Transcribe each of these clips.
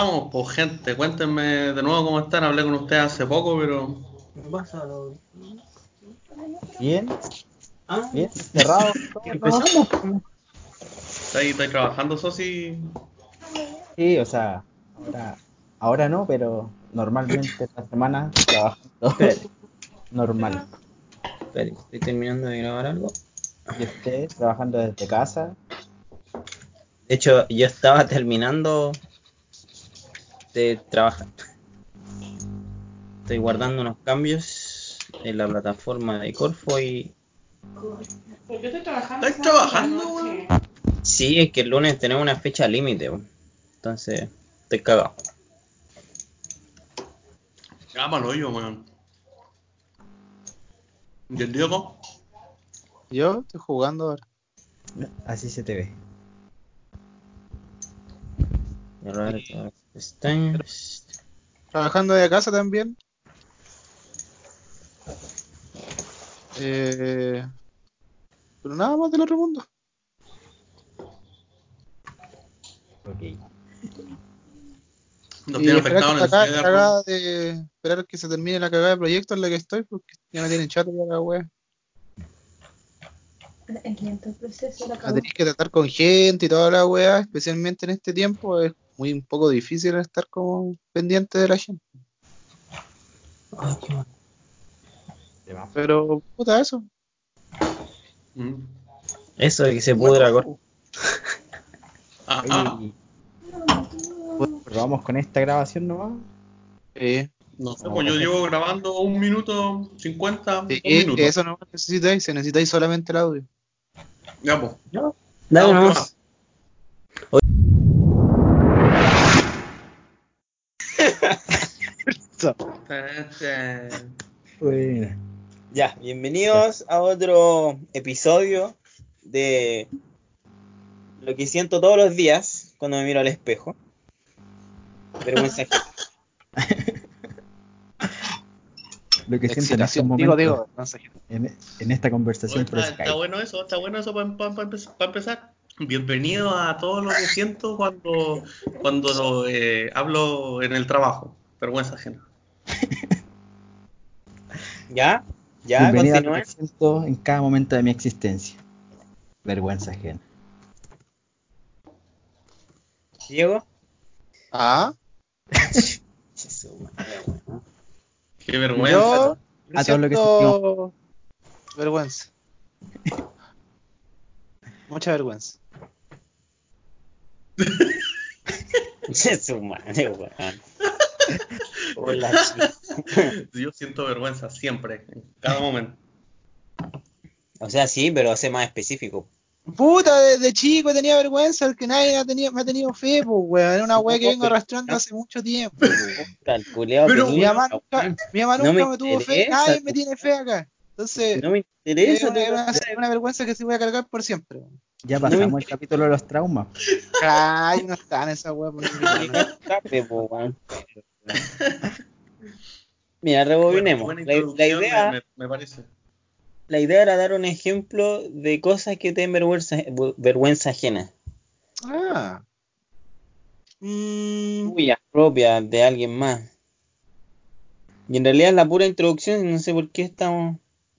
estamos? Pues gente, cuéntenme de nuevo cómo están. Hablé con ustedes hace poco, pero... Bien. Bien, cerrado. Empezamos. ¿Está ahí, está ahí trabajando, Sosi? Sí, o sea, ahora, ahora no, pero normalmente esta semana trabajando normal. Espera, estoy terminando de grabar algo. Y usted trabajando desde casa. De hecho, yo estaba terminando de trabajar. Estoy guardando unos cambios en la plataforma de Corfo y Pues yo estoy trabajando. ¿Estás trabajando, weón? sí, es que el lunes tenemos una fecha límite, weón. entonces estoy cagado. Llámalo yo, weón. ¿Y el Diego? Yo estoy jugando ahora. Así se te ve. Pestañas. Trabajando de casa también. Eh, pero nada más del otro mundo. Ok. Nos y tiene esperar afectado en el cagada de esperar que se termine la cagada de proyecto en la que estoy, porque ya me tienen chato ya la wea. El proceso la. Tenés que tratar con gente y toda la wea, especialmente en este tiempo, es muy un poco difícil estar como pendiente de la gente. Ay, qué va. Pero, puta, eso. Mm. Eso de que se pudra Corfo. Ah, ah. Oye, ¿Probamos con esta grabación nomás? Sí, No sé, pues yo llevo grabando un minuto cincuenta, sí, un minuto. eso no necesitáis, se necesitáis solamente el audio. Ya, pues. Dale Ah, nomás. Este. Ya, bienvenidos a otro episodio de lo que siento todos los días cuando me miro al espejo. Vergüenza ajena. Lo que siento en estos Excitación, momentos digo, digo, no sé. en, en esta conversación está, bueno eso, está bueno eso para empezar. Bienvenido a todo lo que siento cuando, cuando eh, hablo en el trabajo. Vergüenza ajena. ¿Ya? ¿Ya? Siento en cada momento de mi existencia. Vergüenza ajena. ¿Diego? Ah. Qué vergüenza. yo, A todo lo que vergüenza. Mucha vergüenza. Su madre, weón. Hola. Yo siento vergüenza siempre, en cada momento. O sea, sí, pero sé más específico. Puta, desde chico tenía vergüenza, el que nadie ha tenido, me ha tenido fe, pues, weón. Era una weá que vengo arrastrando hace mucho tiempo. Pero, Mi mamá nunca, mi mamá No nunca me me, tuvo fe, nadie me tiene fe acá. Entonces, No me es interesa. una, tu una- madre. una vergüenza que sí voy a cargar por siempre. Ya No pasamos el capítulo de los traumas. Ay, no está en esa weá. pues, Mira, rebobinemos. Buena- buena La, idea, me, parece. la idea era dar un ejemplo de cosas que te den vergüenza, vergüenza ajena. Ah. Mm, Tuyas propias de alguien más. Y en realidad es la pura introducción y no sé por qué estamos.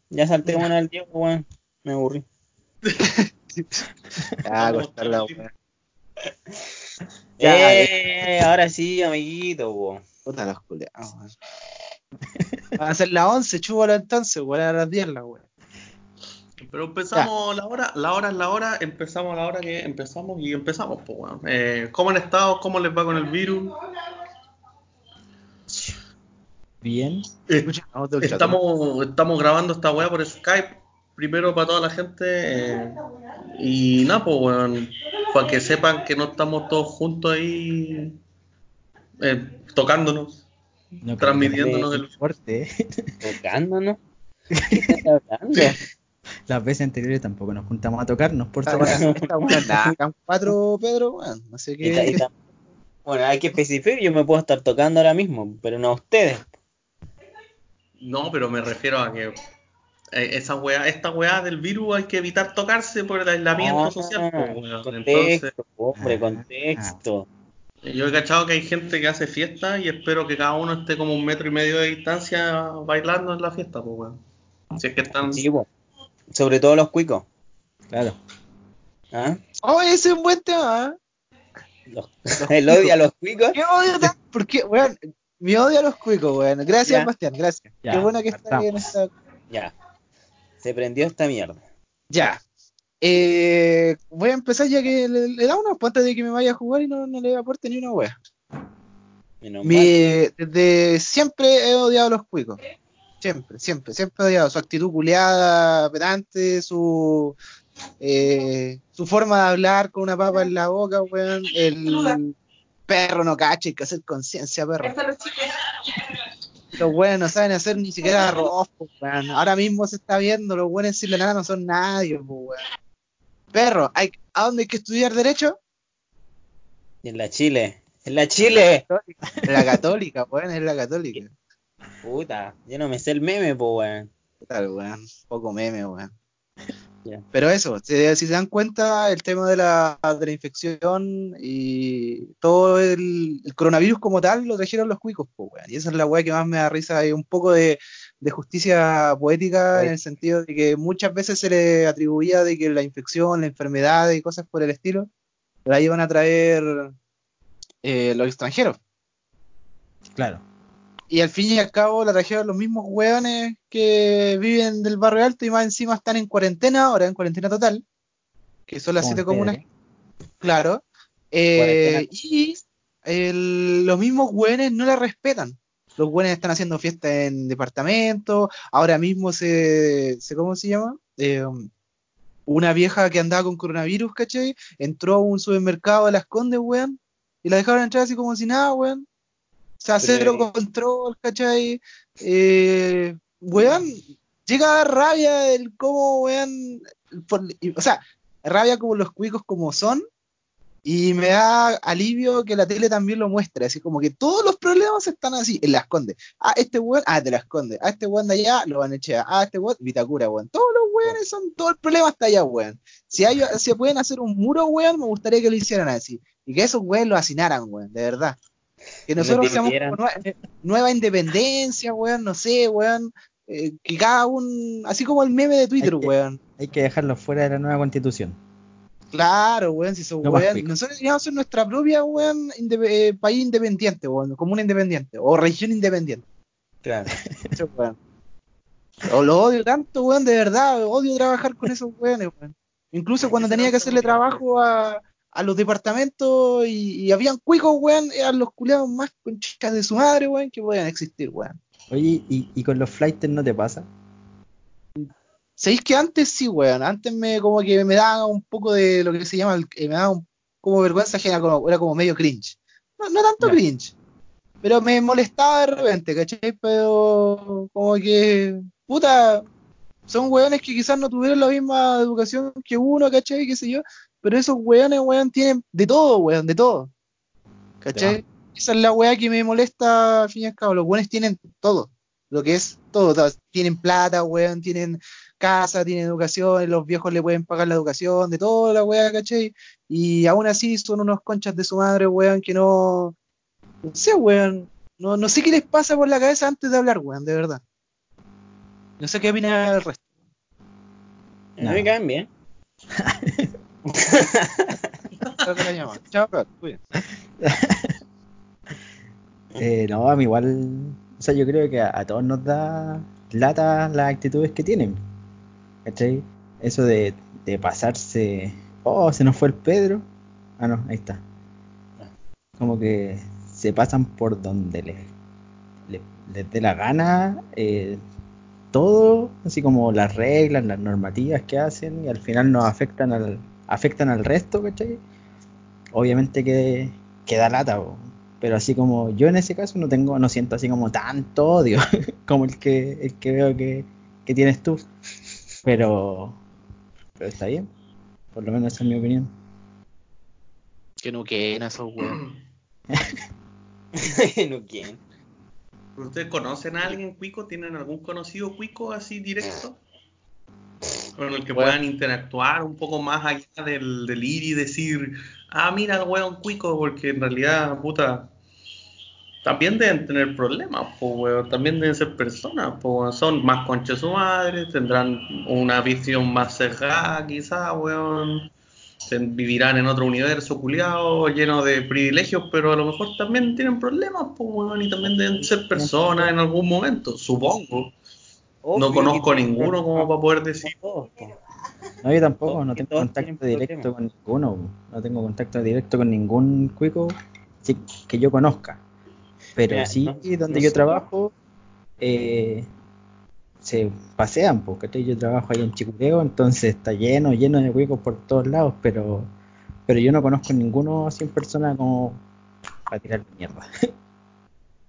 Ya salté una al Diego, weón. Me aburrí. cortar la. Ya, eh, ahora sí, amiguito. Puta los culeados, weón. Van a ser las 11, chúbalo entonces, weón, a las 10 la weá. Pero empezamos la hora, la hora es la hora, empezamos a la hora que empezamos y empezamos, pues, weón. Eh, ¿Cómo han estado? ¿Cómo les va con el virus? Bien. Eh, estamos, estamos grabando esta weá por Skype, primero para toda la gente, eh, y nada, pues, weón, para que sepan que no estamos todos juntos ahí eh, tocándonos. No que Transmitiéndonos importe, ¿eh? Tocándonos. ¿Qué estás hablando? Las veces anteriores tampoco nos juntamos a tocarnos, por nada, acá en cuatro, Pedro. No ta- y qué. ta- Bueno, hay que especificar, yo me puedo estar tocando ahora mismo, pero no a ustedes. No, pero me refiero a que eh, esa weá, esta weá del virus hay que evitar tocarse por el aislamiento Ah, social. po, weón. contexto, Entonces, hombre, Ah, contexto. Yo he cachado que hay gente que hace fiesta y espero que cada uno esté como un metro y medio de distancia bailando en la fiesta, pues weón. Si es que están. Sí, po. Sobre todo los cuicos. Claro. ¿Ah? Oh, ese es un buen tema. ¿eh? Los- el odio a los cuicos. ¿Qué odio tan? Porque, weón, mi odio a los cuicos, weón. Gracias, Ya. Bastián, gracias. Ya, Qué bueno que está bien esta. Ya. Se prendió esta mierda. Ya. Eh, voy a empezar ya que le, le da una antes de que me vaya a jugar y no, no le aporte ni una wea. Mi, desde siempre he odiado a los cuicos. Siempre, siempre, siempre he odiado su actitud culiada, pedante, su eh, su forma de hablar con una papa en la boca, weón. El perro no cacha, hay que hacer conciencia, perro. Los buenos no saben hacer ni siquiera arroz, po, weón. Ahora mismo se está viendo, los buenos en Sri Lanka no son nadie, po, weón. Perro, hay, ¿a dónde hay que estudiar derecho? En la Chile. En la Chile. La católica, weón, es la católica. Puta, yo no me sé el meme, po, weón. Tal, weón. Poco meme, weón. Pero eso, si, si se dan cuenta, el tema de la, de la infección y todo el, el coronavirus como tal lo trajeron los cuicos, po, weón. Y esa es la weá que más me da risa. Hay un poco de, de justicia poética en el sentido de que muchas veces se le atribuía de que la infección, la enfermedad y cosas por el estilo la iban a traer eh, los extranjeros. Claro. Y al fin y al cabo la trajeron los mismos hueones que viven del barrio alto y más encima están en cuarentena, ahora en cuarentena total, que son las siete comunas, claro. Eh, y el- los mismos hueones no la respetan. Los hueones están haciendo fiestas en departamentos, ahora mismo se, se ¿cómo se llama? Eh, una vieja que andaba con coronavirus, ¿cachai? Entró a un supermercado de las Condes, weón, y la dejaron entrar así como si nada, weón. O sea, cero control, ¿cachai? Eh, weón, llega a dar rabia el cómo, weón, por- o sea, rabia como los cuicos como son, y me da alivio que la tele también lo muestre, así como que todos los problemas están así, en las condes. Ah, este weón, ah, te las condes. Ah, este weón de allá, lo van a echar. Ah, este weón, Vitacura, weón. Todos los weones son, todo el problema está allá, weón. Si hay, si pueden hacer un muro, weón, me gustaría que lo hicieran así. Y que esos weones lo hacinaran, weón, de verdad. Que nosotros seamos dividieran. como nue- nueva independencia, weón, no sé, weón. eh, que cada un, así como el meme de Twitter, Hay que- weón. Hay que dejarlo fuera de la nueva constitución. Claro, weón, si son No weón. Nosotros deberíamos ser nuestra propia, weón, inde- eh, país independiente, weón, comuna independiente, o región independiente. Claro. Eso, weón. O lo odio tanto, weón, de verdad, odio trabajar con esos weones, weón. Incluso cuando tenía que hacerle trabajo a, a los departamentos y, y habían cuicos, weón, eran los culiados más conchas de su madre, weón, que podían existir, weón. Oye, ¿y, y con los flighters no te pasa? ¿Sabéis que antes sí, weón? Antes me como que me daba un poco de lo que se llama, eh, me daba un- como vergüenza ajena, como- era como medio cringe. No, no tanto cringe, pero me molestaba de repente, ¿cachai? Pero como que, puta, son weones que quizás no tuvieron la misma educación que uno, ¿cachai? ¿Qué sé yo? Pero esos weones, weón, tienen de todo, weón, de todo. ¿Cachai? Esa es la weá que me molesta al fin y al cabo. Los weones tienen todo, lo que es todo. todo. Tienen plata, weón, tienen casa, tienen educación, los viejos le pueden pagar la educación, de toda la weá, ¿cachai? Y aún así son unos conchas de su madre, weón, que no. No sé, weón. No, no sé qué les pasa por la cabeza antes de hablar, weón, de verdad. No sé qué opina el resto. Mí me caen bien. Chao. Eh, no, a mí igual, o sea, yo creo que a, a todos nos da lata las actitudes que tienen. ¿Cachai? Eso de, de pasarse, oh, se nos fue el Pedro. Ah, no, ahí está. Como que se pasan por donde les, les, dé la gana, eh, todo, así como las reglas, las normativas que hacen, y al final nos afectan al, afectan al resto, ¿cachai? Obviamente que, que da lata, pero así como yo en ese caso no tengo, no siento así como tanto odio como el que, el que veo que, que tienes tú. Pero, pero está bien, por lo menos esa es mi opinión. Que no queden esos weón. no quién. ¿Ustedes conocen a alguien cuico? ¿Tienen algún conocido cuico así directo? con el que Bueno. puedan interactuar un poco más allá del, del ir y decir, ah, mira el weón cuico, porque en realidad, puta, también deben tener problemas, pues, weón, también deben ser personas, pues, weón, son más conchas su madre, tendrán una visión más cerrada, quizás, weón, vivirán en otro universo culiado, lleno de privilegios, pero a lo mejor también tienen problemas, pues, weón, y también deben ser personas en algún momento, supongo. No conozco que- ninguno como para poder decir. No, yo tampoco, no tengo contacto directo con ninguno. No tengo contacto directo con ningún cuico que yo conozca. Pero Mira, sí, no- donde yo trabajo, eh, se pasean, porque yo trabajo ahí en Chicureo, entonces está lleno, lleno de cuicos por todos lados, pero pero yo no conozco ninguno así en persona como para tirar mierda.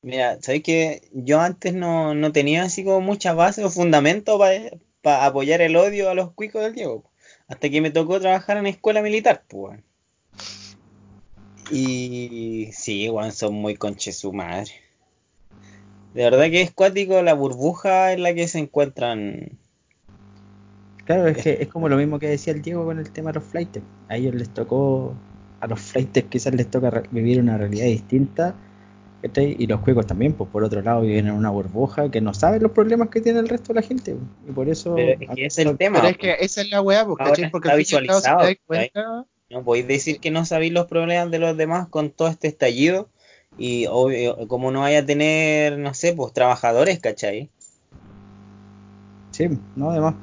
Mira, ¿sabes que Yo antes no, no tenía así como mucha base o fundamento para apoyar el odio a los cuicos del Diego. Hasta que me tocó trabajar en escuela militar, pues. Y sí, weón, son muy conches su madre. De verdad que es cuático la burbuja en la que se encuentran. Claro, es que es como lo mismo que decía el Diego con el tema de los flights. A ellos les tocó, a los flights quizás les toca vivir una realidad distinta. Y los juegos también, pues por otro lado viven en una burbuja que no saben los problemas que tiene el resto de la gente. pues, Y por eso... Pero es que es el tema. Pero es po. que esa es la weá, porque, Ahora ¿cachai? Porque está visualizado, cuenta, No podéis decir que no sabéis los problemas de los demás con todo este estallido. Y obvio, como no vaya a tener, no sé, pues trabajadores, ¿cachai? Sí, no, además.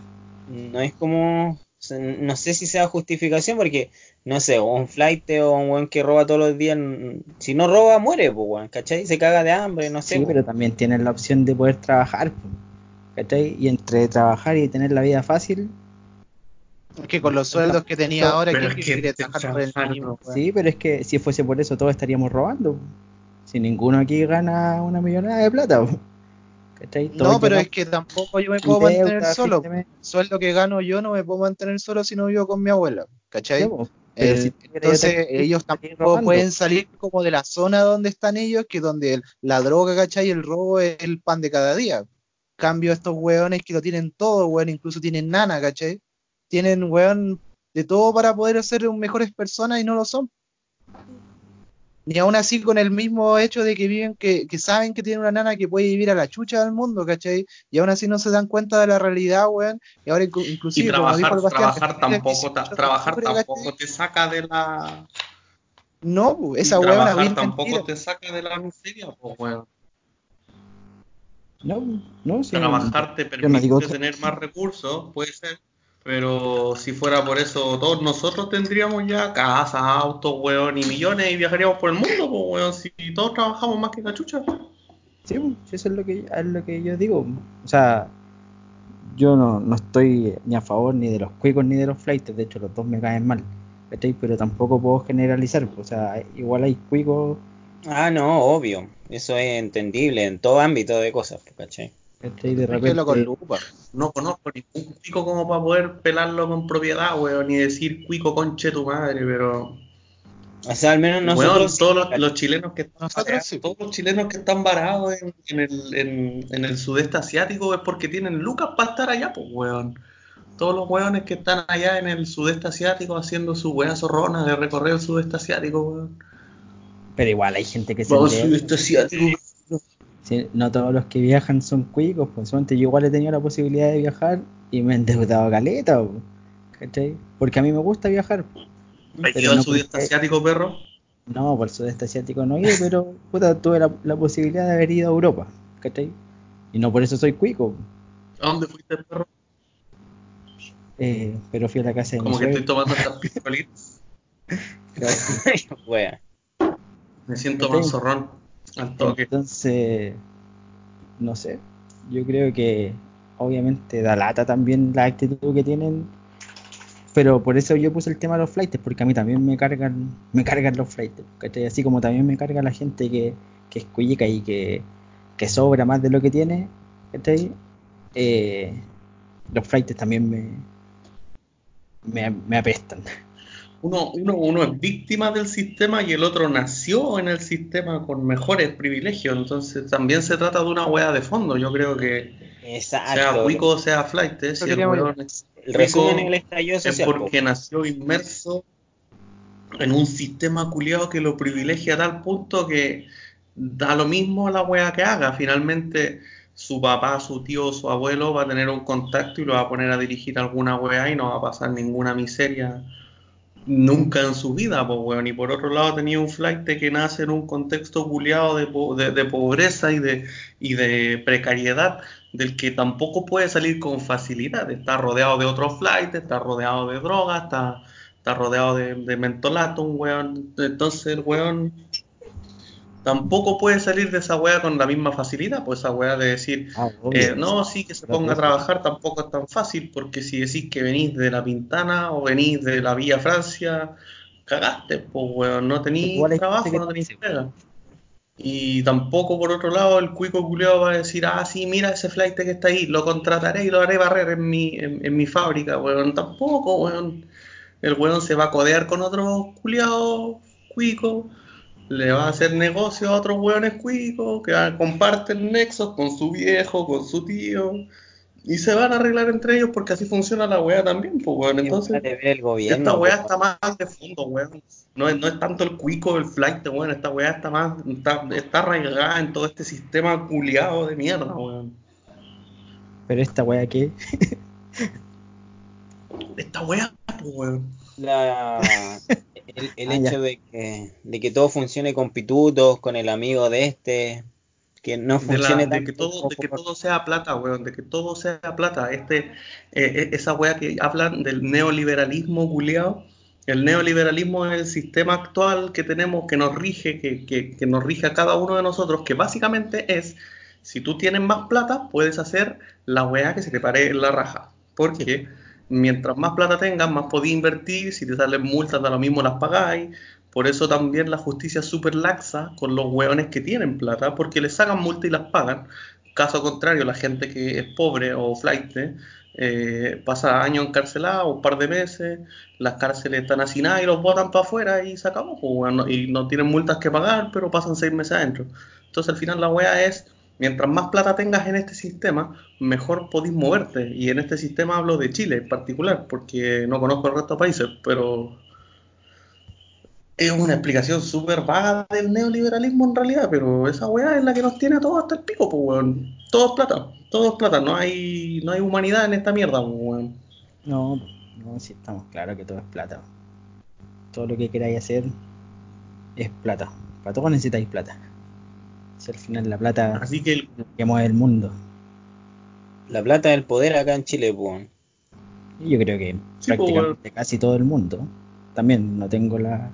No es como, no sé si sea justificación porque, no sé, un flight o un weón que roba todos los días, si no roba, muere, pues, ¿cachai? Se caga de hambre, no sé. Sí, po. pero también tienen la opción de poder trabajar, pues, ¿cachai? Y entre trabajar y tener la vida fácil, es que con los sueldos que tenía ahora, Pero ¿quién es que quiere te trabajar por el trabajar, mínimo? weón? sí, pero es que si fuese por eso todos estaríamos robando. Si ninguno aquí gana una millonada de plata, ¿cachai? No, pero es que tampoco yo me puedo mantener solo. El sueldo que gano yo no me puedo mantener solo si no vivo con mi abuela, ¿cachai? Pero Eh, si entonces ellos tampoco robando. pueden salir como de la zona donde están ellos, que donde el- la droga, ¿cachai? El robo es el pan de cada día. Cambio estos weones que lo tienen todo, weón, incluso tienen nana, ¿cachai? Tienen, weón, de todo para poder ser mejores personas y no lo son. Ni aún así con el mismo hecho de que viven, que, que saben que tienen una nana que puede vivir a la chucha del mundo, ¿cachai? Y aún así no se dan cuenta de la realidad, weón. Y ahora inclu- Y inclusive, como dijo trabajar, el trabajar tampoco, ta- 18 de trabajar tampoco te saca de la. No, esa una trabajar tampoco mentira. te saca de la miseria, pues, weón. No, no, sí, Trabajar te no permite que- tener más recursos, puede ser, pero si fuera por eso, todos nosotros tendríamos ya casas, autos, weón, y millones y viajaríamos por el mundo, pues, weón, si todos trabajamos más que cachucha. Sí, eso es lo que, es lo que yo digo. O sea, yo no, no estoy ni a favor ni de los cuicos ni de los flights, de hecho los dos me caen mal, ¿cachai? Pero tampoco puedo generalizar, pues, o sea, igual hay cuicos, Ah, no, obvio. Eso es entendible en todo ámbito de cosas, ¿cachai? ¿Cachai? De repente, verlo con lupa. No conozco ningún cuico como para poder pelarlo con propiedad, weón, ni decir cuico conche tu madre, pero... O sea, al menos Weón, nosotros. todos los, los chilenos que están Nosotros varados, sí. todos los chilenos que están varados en, en el, en, en el sudeste asiático es porque tienen lucas para estar allá, pues weón. Todos los weones que están allá en el sudeste asiático haciendo su weá zorrona de recorrer el sudeste asiático, weón. pero igual hay gente que se Vamos sudeste asiático. No todos los que viajan son cuicos, pues yo igual he tenido la posibilidad de viajar y me he endeudado caleta, ¿cachai? Porque a mí me gusta viajar. ¿Has ido al no sudeste porque- asiático, perro? No, por el sudeste asiático no he ido, pero puta, tuve la, la posibilidad de haber ido a Europa, ¿cachai? Y no por eso soy cuico, ¿A dónde fuiste, perro? eh, pero fui a la casa de mi Como que estoy tomando estas pistolitas. Wea. Me siento Ok. Entonces, no sé, yo creo que obviamente da lata también la actitud que tienen, pero por eso yo puse el tema de los flights, porque a mí también me cargan, me cargan los flights, ¿cachai? Así como también me carga la gente que, que es cuica y que, que sobra más de lo que tiene, ¿cachai? Eh, los flights también me, me, me apestan. Uno, uno, uno es víctima del sistema y el otro nació en el sistema con mejores privilegios. Entonces también se trata de una wea de fondo. Yo creo que sea cuico o sea flight, eh, si el weón es- El resumen es el estallido es social. po. porque nació inmerso en un sistema culiado que lo privilegia a tal punto que da lo mismo la wea que haga. Finalmente, su papá, su tío, su abuelo va a tener un contacto y lo va a poner a dirigir alguna wea y no va a pasar ninguna miseria nunca en su vida, pues weón. Y por otro lado tenía un flight que nace en un contexto culiado de, po- de- de pobreza y de, y de precariedad, del que tampoco puede salir con facilidad. Está rodeado de otros flights, está rodeado de drogas, está, está rodeado de, de mentolato, un weón. Entonces el weón tampoco puede salir de esa wea con la misma facilidad, pues esa wea de decir, Ah, eh, no, sí, que se ponga a trabajar tampoco es tan fácil, porque si decís que venís de la Pintana o venís de la Villa Francia, cagaste, pues, weón, no hay trabajo, no dice, pega. Y tampoco, por otro lado, el cuico culiao va a decir, ah, sí, mira ese flight que está ahí, lo contrataré y lo haré barrer en mi, en, en mi fábrica, weón, tampoco, weón. El weón se va a codear con otros culiados cuicos, le va a hacer negocio a otros weones cuicos que ah, comparten nexos con su viejo, con su tío, y se van a arreglar entre ellos porque así funciona la wea también, pues weón. Entonces, weá el gobierno. esta weá po. está más de fondo, weón. No es, no es tanto el cuico del flight, weón. Esta weá está más, está, está arraigada en todo este sistema culiado de mierda, weón. Pero esta wea que. Esta weá, pues, weón. La, el el Ah, hecho ya. de que, de que todo funcione con pitutos, con el amigo de este, que no De, la- funcione de que todo, de que todo sea plata, weón, de que todo sea plata. Este, eh, eh, esa weá que hablan del neoliberalismo culiado. El neoliberalismo es el sistema actual que tenemos, que nos rige, que, que, que nos rige a cada uno de nosotros, que básicamente es, si tú tienes más plata, puedes hacer la weá que se te pare en la raja. Porque mientras más plata tengas, más podés invertir, si te salen multas, da lo mismo las pagáis. Por eso también la justicia es súper laxa con los hueones que tienen plata, porque les sacan multa y las pagan. Caso contrario, la gente que es pobre o flight eh, pasa años encarcelada, un par de meses, las cárceles están hacinadas y los botan para afuera y se acabó. pues, weón, no- y no tienen multas que pagar, pero pasan seis meses adentro. Entonces al final la wea es, mientras más plata tengas en este sistema, mejor podís moverte. Y en este sistema hablo de Chile en particular, porque no conozco el resto de países, pero es una explicación súper vaga del neoliberalismo en realidad, pero esa weá es la que nos tiene a todos hasta el pico, pues weón. Todo es plata, todo es plata, no hay, no hay humanidad en esta mierda, pues weón. No, no, si estamos claros que todo es plata. Todo lo que queráis hacer es plata. Para todo necesitáis plata. Si al final la plata Así que el- que mueve el mundo. La plata del poder acá en Chile, pues. Yo creo que Sí, pues, prácticamente casi todo el mundo. También no tengo la,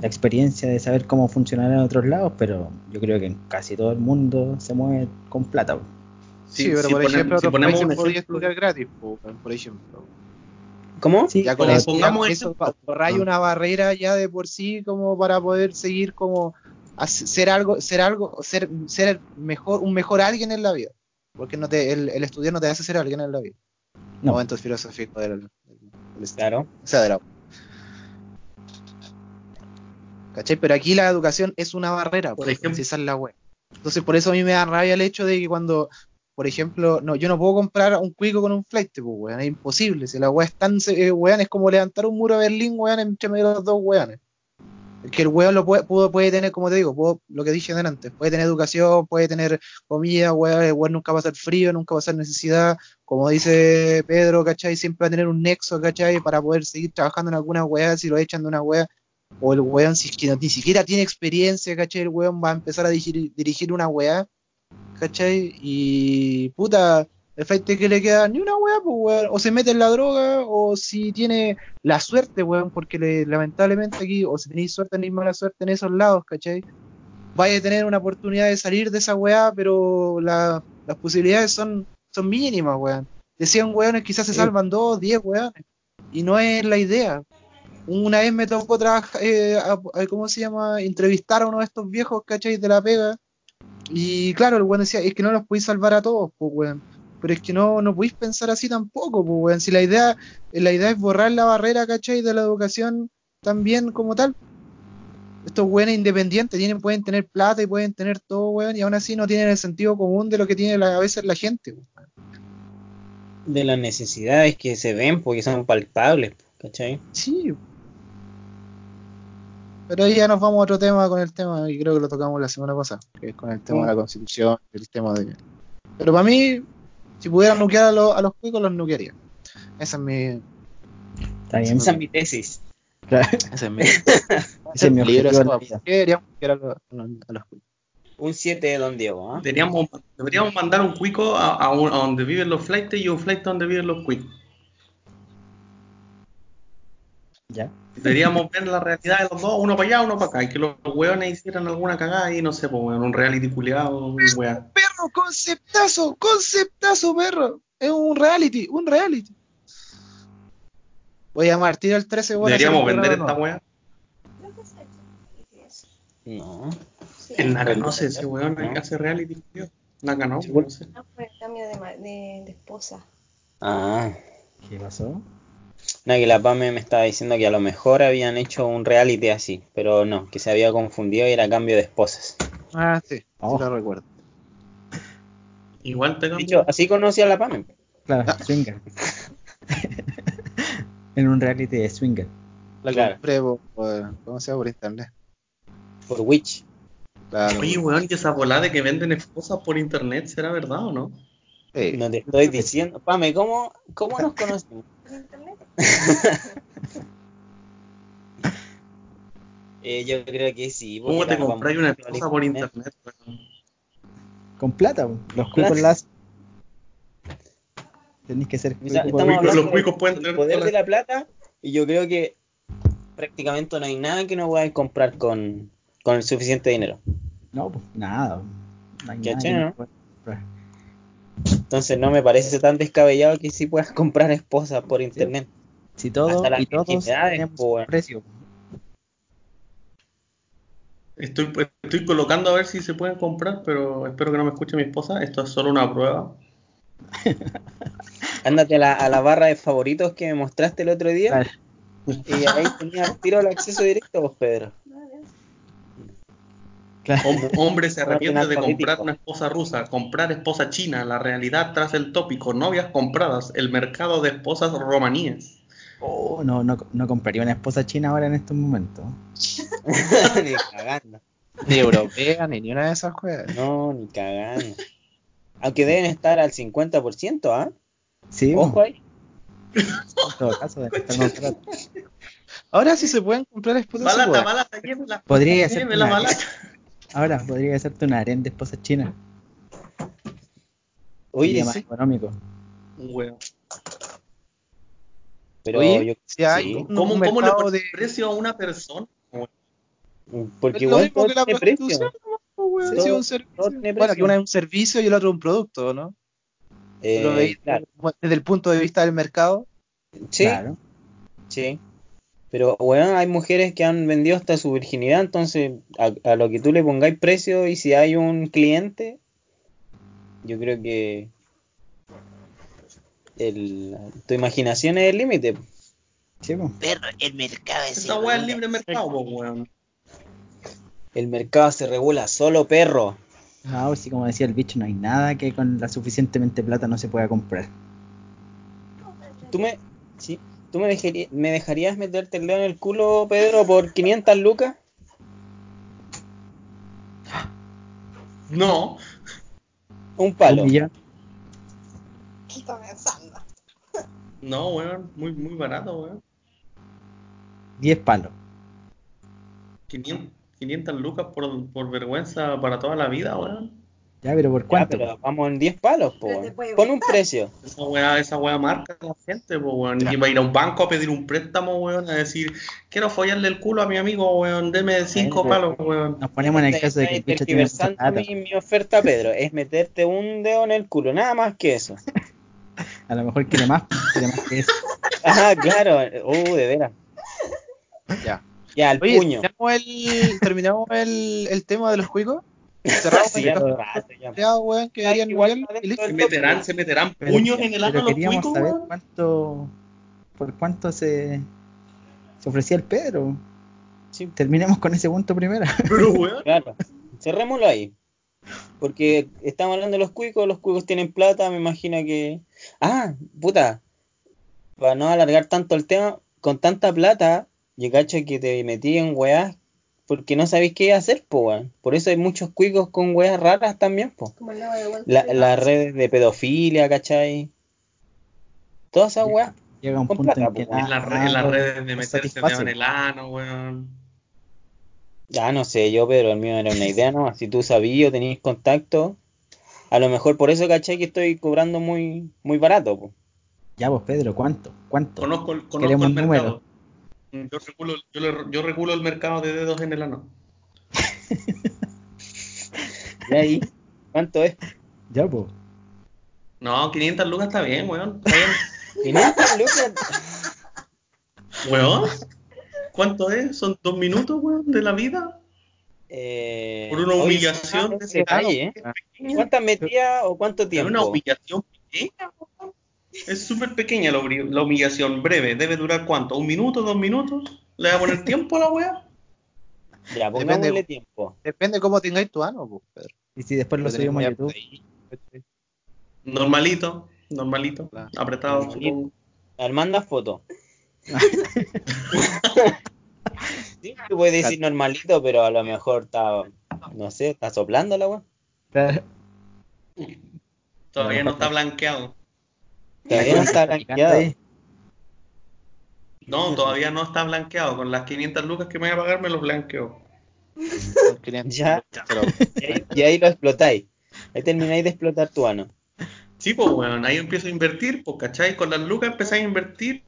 la experiencia de saber cómo funcionará en otros lados, pero yo creo que en casi todo el mundo se mueve con plata. po. Sí, si- pero si por pone- ejemplo, si otros ponemos países un podría ejemplo- estudiar gratis, po, por ejemplo. ¿Cómo? Sí, Ya con eso, pongamos ya eso Ah. una barrera ya de por sí como para poder seguir como ser algo, ser algo, ser, ser mejor, un mejor alguien en la vida. Porque no te, el, el estudiar no te hace ser alguien en la vida. No. Momentos filosóficos del, del, del- Claro. o sea, de la- ¿Cachai? Pero aquí la educación es una barrera, Por po, ejemplo. si esa es la web. Entonces, por eso a mí me da rabia el hecho de que cuando, por ejemplo, no, yo no puedo comprar un cuico con un flight, pues, weón, es imposible. Si la weá es tan, eh, weón, es como levantar un muro de Berlín, weón, entre medio de los dos weones. Que el weón lo puede, puede tener, como te digo, lo que dije antes, puede tener educación, puede tener comida, weón, el weón nunca va a ser frío, nunca va a ser necesidad, como dice Pedro, ¿cachai? Siempre va a tener un nexo, ¿cachai? Para poder seguir trabajando en alguna weá, si lo echan de una weá, o el weón, si es que ni siquiera tiene experiencia, ¿cachai? El weón va a empezar a dirigir, una weá, ¿cachai? Y puta, el flight que le queda ni una weá, pues weón, o se mete en la droga, o si tiene la suerte, weón, porque le- lamentablemente aquí, o si tenéis suerte, tenéis mala suerte en esos lados, ¿cachai? Vaya a tener una oportunidad de salir de esa weá, pero la- las posibilidades son, son mínimas, weón. De 100 weones quizás se salvan 2, 10 weones. Y no es la idea. Una vez me tocó trabajar, eh, ¿cómo se llama? Entrevistar a uno de estos viejos, ¿cachai? De la pega. Y claro, el weón decía, es que no los podéis salvar a todos, pues weón. Pero es que no, no podéis pensar así tampoco, pues weón. Si la idea, la idea es borrar la barrera, ¿cachai? De la educación también como tal. Estos weones independientes tienen, pueden tener plata y pueden tener todo, weón, y aún así no tienen el sentido común de lo que tiene la- a veces la gente, weón. de las necesidades que se ven porque son palpables, ¿cachai? Sí. Pero ahí ya nos vamos a otro tema con el tema, y creo que lo tocamos la semana pasada, que es con el tema de la constitución, el tema de... Pero para mí, si pudieran nuquear a, los- a los cuicos, los nuquearía. Esa es mi... Está bien. Esa es mi tesis. Esa es mi... Ese es mi libro, objetivo esa en la va. vida. ¿Por qué deberíamos nuquear a los, a los cuicos? Un 7 de Don Diego, ¿ah? Deberíamos, deberíamos mandar un cuico a, a un- a donde viven los flights y un flight donde viven los cuicos. Ya. Deberíamos ver la realidad de los dos, uno para allá, uno para acá, y que los hueones hicieran alguna cagada y no sé, pues, un reality culiado, weá. Conceptazo, conceptazo, perro. Es un reality, un reality. Voy a llamar, tira el 13, bueno, Deberíamos vender esta weá. Creo que se ha hecho. No. Sí. El Naka, no sé, ese weón que hace reality, tío. Naka no, no sé. No, fue el cambio de, ma- de, de esposa. Ah. ¿Qué pasó? Que la PAME me estaba diciendo que a lo mejor habían hecho un reality así, pero no, que se había confundido y era cambio de esposas. no. Ah, sí, Oh. sí lo recuerdo. Igual te hecho, así conocí a la PAME. Claro, swinger. en un reality de swinger. La Claro. compré por, por- ¿cómo se llama? Por internet. Por Witch. Claro. Oye, weón, y esa volada de que venden esposas por internet, ¿será verdad o no? Sí. No te estoy diciendo. Pame, ¿cómo, cómo nos conocimos? ¿Por internet? Eh, yo creo que sí. ¿Cómo te PAME una esposa por internet? Con plata, po. los cuicos Plata. las. Tenéis que ser O sea, cuico los cuicos pueden tener poder de la plata y yo creo que prácticamente no hay nada que no puedas comprar con, con el suficiente dinero. No, pues nada. No hay. Entonces no me parece tan descabellado que sí puedas comprar esposas por internet. Si todo Hasta las y todos tenemos un. Estoy, estoy colocando a ver si se pueden comprar, pero espero que no me escuche mi esposa. Esto es solo una prueba. Ándate a la, a la barra de favoritos que me mostraste el otro día y ahí tenías tiro el acceso directo vos, Pedro. Vale. Claro. Hom- hombre se arrepiente de comprar una esposa rusa, comprar esposa china, la realidad tras el tópico, novias compradas, el mercado de esposas romaníes. Oh, no, no, no compraría una esposa china ahora en estos momentos. ni cagando. Ni europea, ni ni una de esas juegas. No, ni cagando. Aunque deben estar al 50%, ¿ah? Sí, Ojo ahí. en todo caso, debe estar más. Ahora sí se pueden comprar esposas. Balata, igual. balata, llévela. Podría hacerte Llévela, una, balata. ahora podría hacerte una harén de esposas chinas. Oye, Sería más sí, económico. Pero Oye, yo si hay sí, un ¿Cómo, cómo le mercado pones de... precio a una persona? porque es lo igual mismo todo que la tiene prostitución, weón, Todo- sí, un servicio. Bueno, que una es un servicio y el otro un producto, ¿no? Eh, Lo veis claro, desde el punto de vista del mercado. sí, Claro. sí. Pero bueno, hay mujeres que han vendido hasta su virginidad, entonces a, a lo que tú le pongáis precio y si hay un cliente, yo creo que el, tu imaginación es el límite. Sí, el mercado Esa weá es libre mercado, po, weón. El mercado se regula solo, perro. No, sí, como decía el bicho, no hay nada que con la suficientemente plata no se pueda comprar. ¿Tú me, sí, ¿tú me, dejarí- me dejarías meterte el dedo en el culo, Pedro, por 500 lucas? No, Un palo. Un millón. ¿Qué está pensando? No, weón. Muy, muy barato, weón. 10 palos. 500, 500 lucas por, por vergüenza para toda la vida, weón. Ya, pero ¿por Ya, cuánto? pero vamos en 10 palos, po. Puede Pon un precio. Esa weá, esa weá marca a la gente, po, weón. Y va a ir a un banco a pedir un préstamo, weón, a decir, quiero follarle el culo a mi amigo, weón, deme 5 Eh, palos, weón. Nos ponemos en el Estás- caso de que el tiene mi, mi oferta, Pedro. Es meterte un dedo en el culo, nada más que eso. A lo mejor quiere más, quiere más que eso. Ah, claro. Uh, de veras. Ya. Ya, el Oye, puño. terminamos el, terminamos el, el tema de los cuicos. Cerramos Sí, el ya caso hace rato, ya. ya, weón, que Ay, igual. Se meterán, se meterán Pero- puños en el ano los queríamos cuicos, saber weón. cuánto, por cuánto se, se ofrecía el Pedro. Sí, Terminemos con ese punto primero. Pero, weón. claro. Cerrémoslo ahí. Porque estamos hablando de los cuicos, los cuicos tienen plata, me imagino que Ah, puta. Para no alargar tanto el tema, con tanta plata, yo cacho que te metí en weas porque no sabéis qué hacer, po, weón. Por eso hay muchos cuicos con weas raras también, po. Como el de La- las redes de pedofilia, ¿cachai? Todas esas weas. Llega un Con punto plata, en que En, las en redes de meterse en el ano, weón. Ya no sé yo, pero el mío era una idea, ¿no? Si tú sabías o tenías contacto, a lo mejor por eso, ¿cachai? Que estoy cobrando muy, muy barato, po. Ya vos, Pedro, ¿cuánto? ¿Cuánto? Conozco, el- conozco Queremos el un mercado. Yo regulo, yo, le- yo regulo el mercado de dedos en el ano. ¿Y ahí? ¿Cuánto es? Ya, pues. No, 500 lucas está bien, weón. Está bien. 500 lucas. Weón. ¿Cuánto es? ¿Son dos minutos, weón, de la vida? Eh, Por una humillación de ese ¿eh? ¿Cuántas metías o cuánto Es tiempo? una humillación pequeña. Es súper pequeña la, humi- la humillación, breve. ¿Debe durar cuánto? ¿Un minuto, dos minutos? ¿Le va a poner tiempo a la weá? Ya, pongámosle Depende. tiempo. Depende cómo tengáis tu ano, pues, Pedro. Y si después lo subimos a YouTube. Normalito, normalito. Claro. Apretado, Normalito. supongo. A ver, manda foto. Sí, tú puedes decir normalito, pero a lo mejor está, no sé, está soplando la weá. Todavía no está blanqueado. Todavía no está blanqueado. No, todavía no está blanqueado. Con las 500 lucas que me voy a pagar me los blanqueo. Con 500 Ya. Y ahí, lo explotáis. Ahí termináis de explotar tu ano. Sí, pues, weón, ahí empiezo a invertir, pues, ¿cachai? Con las lucas empezáis a invertir.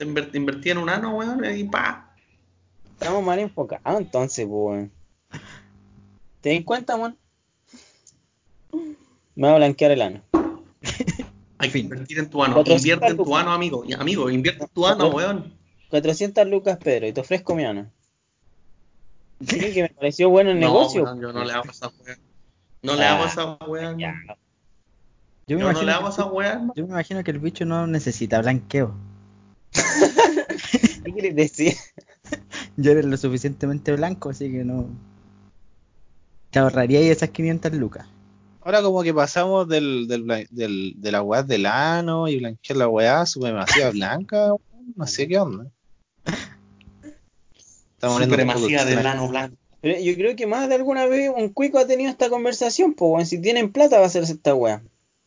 Inver- Invertí en un ano, weón, y pa. Estamos mal enfocados entonces, pues, weón. ¿Te das cuenta, weón? Me va a blanquear el ano. Hay que invertir en tu ano. 400 Invierte en tu ano, amigo. Amigo, invierte en tu ano, weón. 400 lucas, Pedro, y te ofrezco mi ano. Sí, que me pareció bueno el No, negocio. weón, yo no le hago esa weá. No le Ah, hago esa. Ya. Yo me, Yo no le hago esa weá, hermano. yo me imagino que el bicho no necesita blanqueo. ¿Qué quieres decir? Yo eres lo suficientemente blanco, así que no. Te ahorraría ahí esas 500 lucas. Ahora como que pasamos del, del, del, de la weá del ano y blanquear la weá supremacía blanca, weón, no sé qué onda. Estamos Supremacía del ano blanco. Pero yo creo que más de alguna vez un cuico ha tenido esta conversación, pues, weón. Si tienen plata va a hacerse esta weá.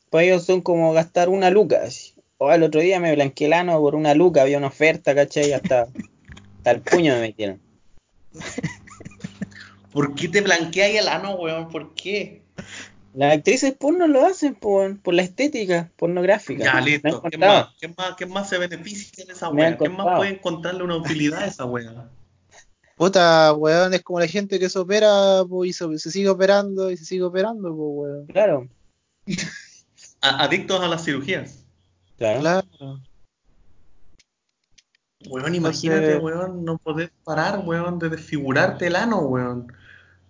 Para ellos son como gastar una luca. así. O el otro día me blanqueé el ano por una luca, había una oferta, ¿cachai? Hasta, hasta el puño me metieron. ¿Por qué te blanqueáis el ano, weón? ¿Por qué? Las actrices porno lo hacen, pues, weón, por la estética pornográfica. Ya, listo. ¿Qué más? ¿Qué más, qué más se beneficia de esa weá? ¿Qué más puede encontrarle una utilidad a esa weá? Puta, weón, es como la gente que se opera y se, se sigue operando y se sigue operando, pues, weón. Claro, A- adictos a las cirugías. claro. Claro. Weón, imagínate, weón, no poder parar, weón, de desfigurarte el ano, weón.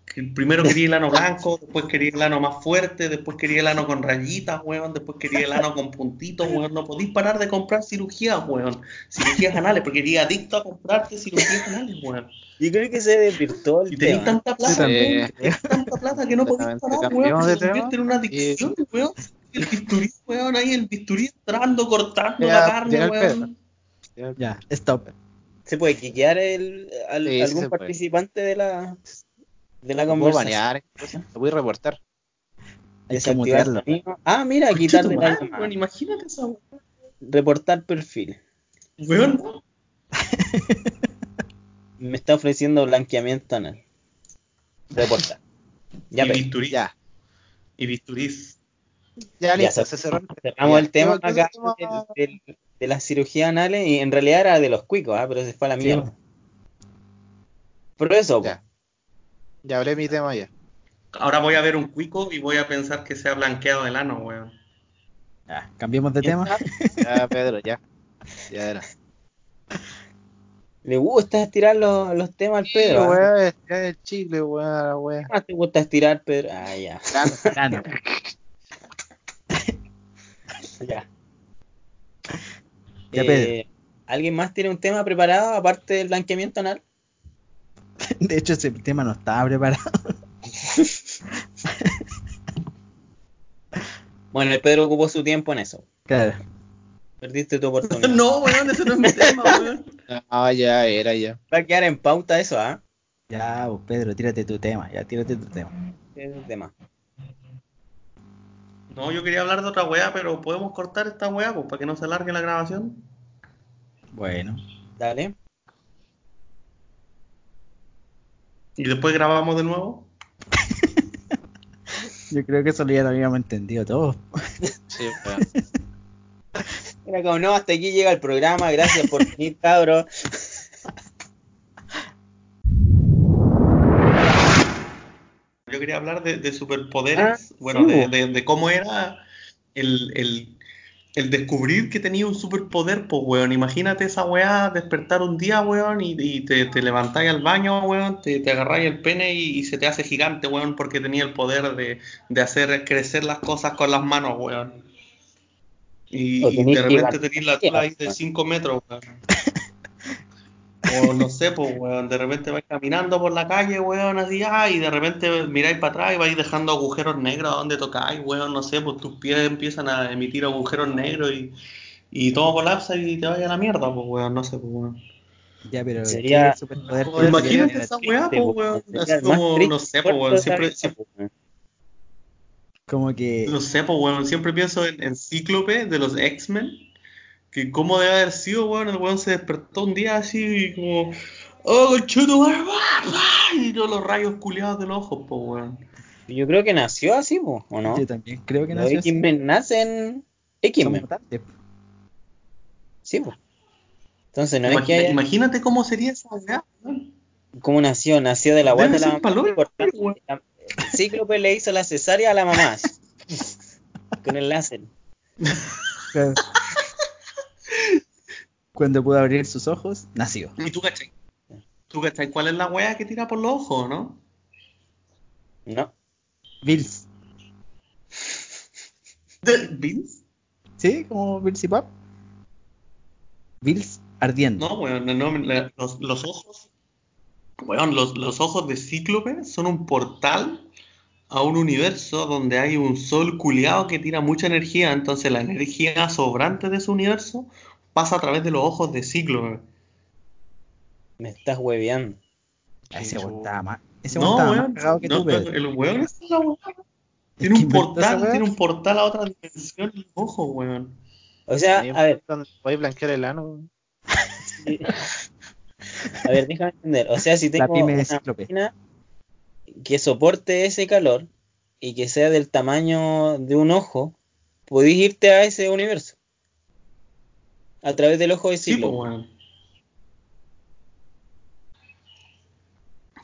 Que primero quería el ano blanco, después quería el ano más fuerte, después quería el ano con rayitas, weón, después quería el ano con puntitos, weón. No podís parar de comprar cirugías, weón. Cirugías anales, porque eres adicto a comprarte cirugías anales, weón. Yo creo que se desvirtuó el Y tenés tema. tanta plata, Sí, weón, tenés tanta plata que no podís parar, weón, que se convierte en una adicción, weón. El bisturí, weón, ahí el bisturí entrando, cortando Ya, la carne, weón. Ya, stop. ¿Se puede quiquear el, al- Sí, sí algún puede. participante de la, de la conversación? banear, lo voy a reportar. Hay que mutearlo. Ah, mira, quitarle la llamada. imagínate weón. Reportar perfil. Weón, Me está ofreciendo blanqueamiento anal. Reportar. Ya, y pero bisturí. Ya, Y bisturís. ya Ya, listo, se- se cerró. cerramos Ya, el tema ¿qué- qué acá del- de las cirugías anales y en realidad era de los cuicos, ah, pero se fue a la Sí, mierda. Pero eso, Ya. Ya hablé mi tema ya. Ahora voy a ver un cuico y voy a pensar que se ha blanqueado el ano, weón. Ya, cambiemos de tema. Ya, Pedro, ya. Ya era. le gusta estirar los, los temas al Sí, Pedro. ¿ah? weón, ya el chicle, weón, weón. ¿Qué más te gusta estirar, Pedro? Ah, ya. Ya. Ya, Eh, Pedro. ¿Alguien más tiene un tema preparado aparte del blanqueamiento anal? De hecho, ese tema no estaba preparado. Bueno, el Pedro ocupó su tiempo en eso. Claro. Perdiste tu oportunidad. No, weón, ese no es mi tema, weón. Ah, ya, era ya. Va a quedar en pauta eso, ¿ah? Ya, Pedro, tírate tu tema, ya, tírate tu tema. Es el tema. No, yo quería hablar de otra weá, pero podemos cortar esta weá, pues, para que no se alargue la grabación. Bueno, Dale. Y después grabamos de nuevo. yo creo que eso ya lo habíamos entendido todos. Sí. Era como, no, hasta aquí llega el programa, gracias por venir, cabros. Yo quería hablar de, de superpoderes, Ah, bueno, sí, de, bo. de- de cómo era el, el- el descubrir que tenía un superpoder, pues, weón. Imagínate esa weá, despertar un día, weón, y, y te, te levantáis al baño, weón, te, te agarráis el pene y, y se te hace gigante, weón, porque tenía el poder de, de hacer crecer las cosas con las manos, weón. Y, y de repente tenés la tula ahí de 5 metros, weón. O no sé, pues, weón, de repente vais caminando por la calle, weón, así, ah, y de repente miráis para atrás y vais dejando agujeros negros a donde tocáis, weón, no sé, pues tus pies empiezan a emitir agujeros negros y, y todo colapsa y te vaya a la mierda, pues, weón, no sé, pues, weón. Ya, pero Sería- ¿qué superpoder Pues, Imagínate esa weá, pues, weón, más como, no sé, pues, weón, siempre, siempre, Como que no sé, pues, weón, siempre pienso en, en Cíclope de los X-Men, que cómo debe haber sido, weón, el weón se despertó un día así como, oh, chuto, y todos los rayos culiados de los ojos, pues, weón. Yo creo que nació así, po, ¿o no? yo también creo que Los nació así. X-Men nacen X-Men, sí, po. Entonces no es que haya... Imagínate cómo sería esa weá, weón. ¿Cómo nació? Nació de la guata de la mamá. la- Cíclope le hizo la cesárea a la mamá. Con el láser. Cuando pudo abrir sus ojos, nació. ¿Y tú cachai? ¿Tú cachai cuál es la weá que tira por los ojos, no? No. Bills. ¿De Vince? ¿Sí? Como Bills y Pop. Bills ardiendo. No, weón, no, no, los ojos. Weón, los, los ojos de Cíclope son un portal a un universo donde hay un sol culiado que tira mucha energía, entonces la energía sobrante de ese universo pasa a través de los ojos de Cíclope. Me estás hueveando. Ah, Ese weón Chuta. estaba más. Ese No, weón estaba weón, que no, tú, el weón es la. Es Tiene un portal, tiene un portal a otra dimensión en los ojos, weón. O sea, a ver, Voy a blanquear el ano. sí. a ver, déjame entender. O sea, si La tengo pyme de una máquina que soporte ese calor y que sea del tamaño de un ojo, podéis irte a ese universo. A través del ojo de Sí, pues, Cíclope. weón.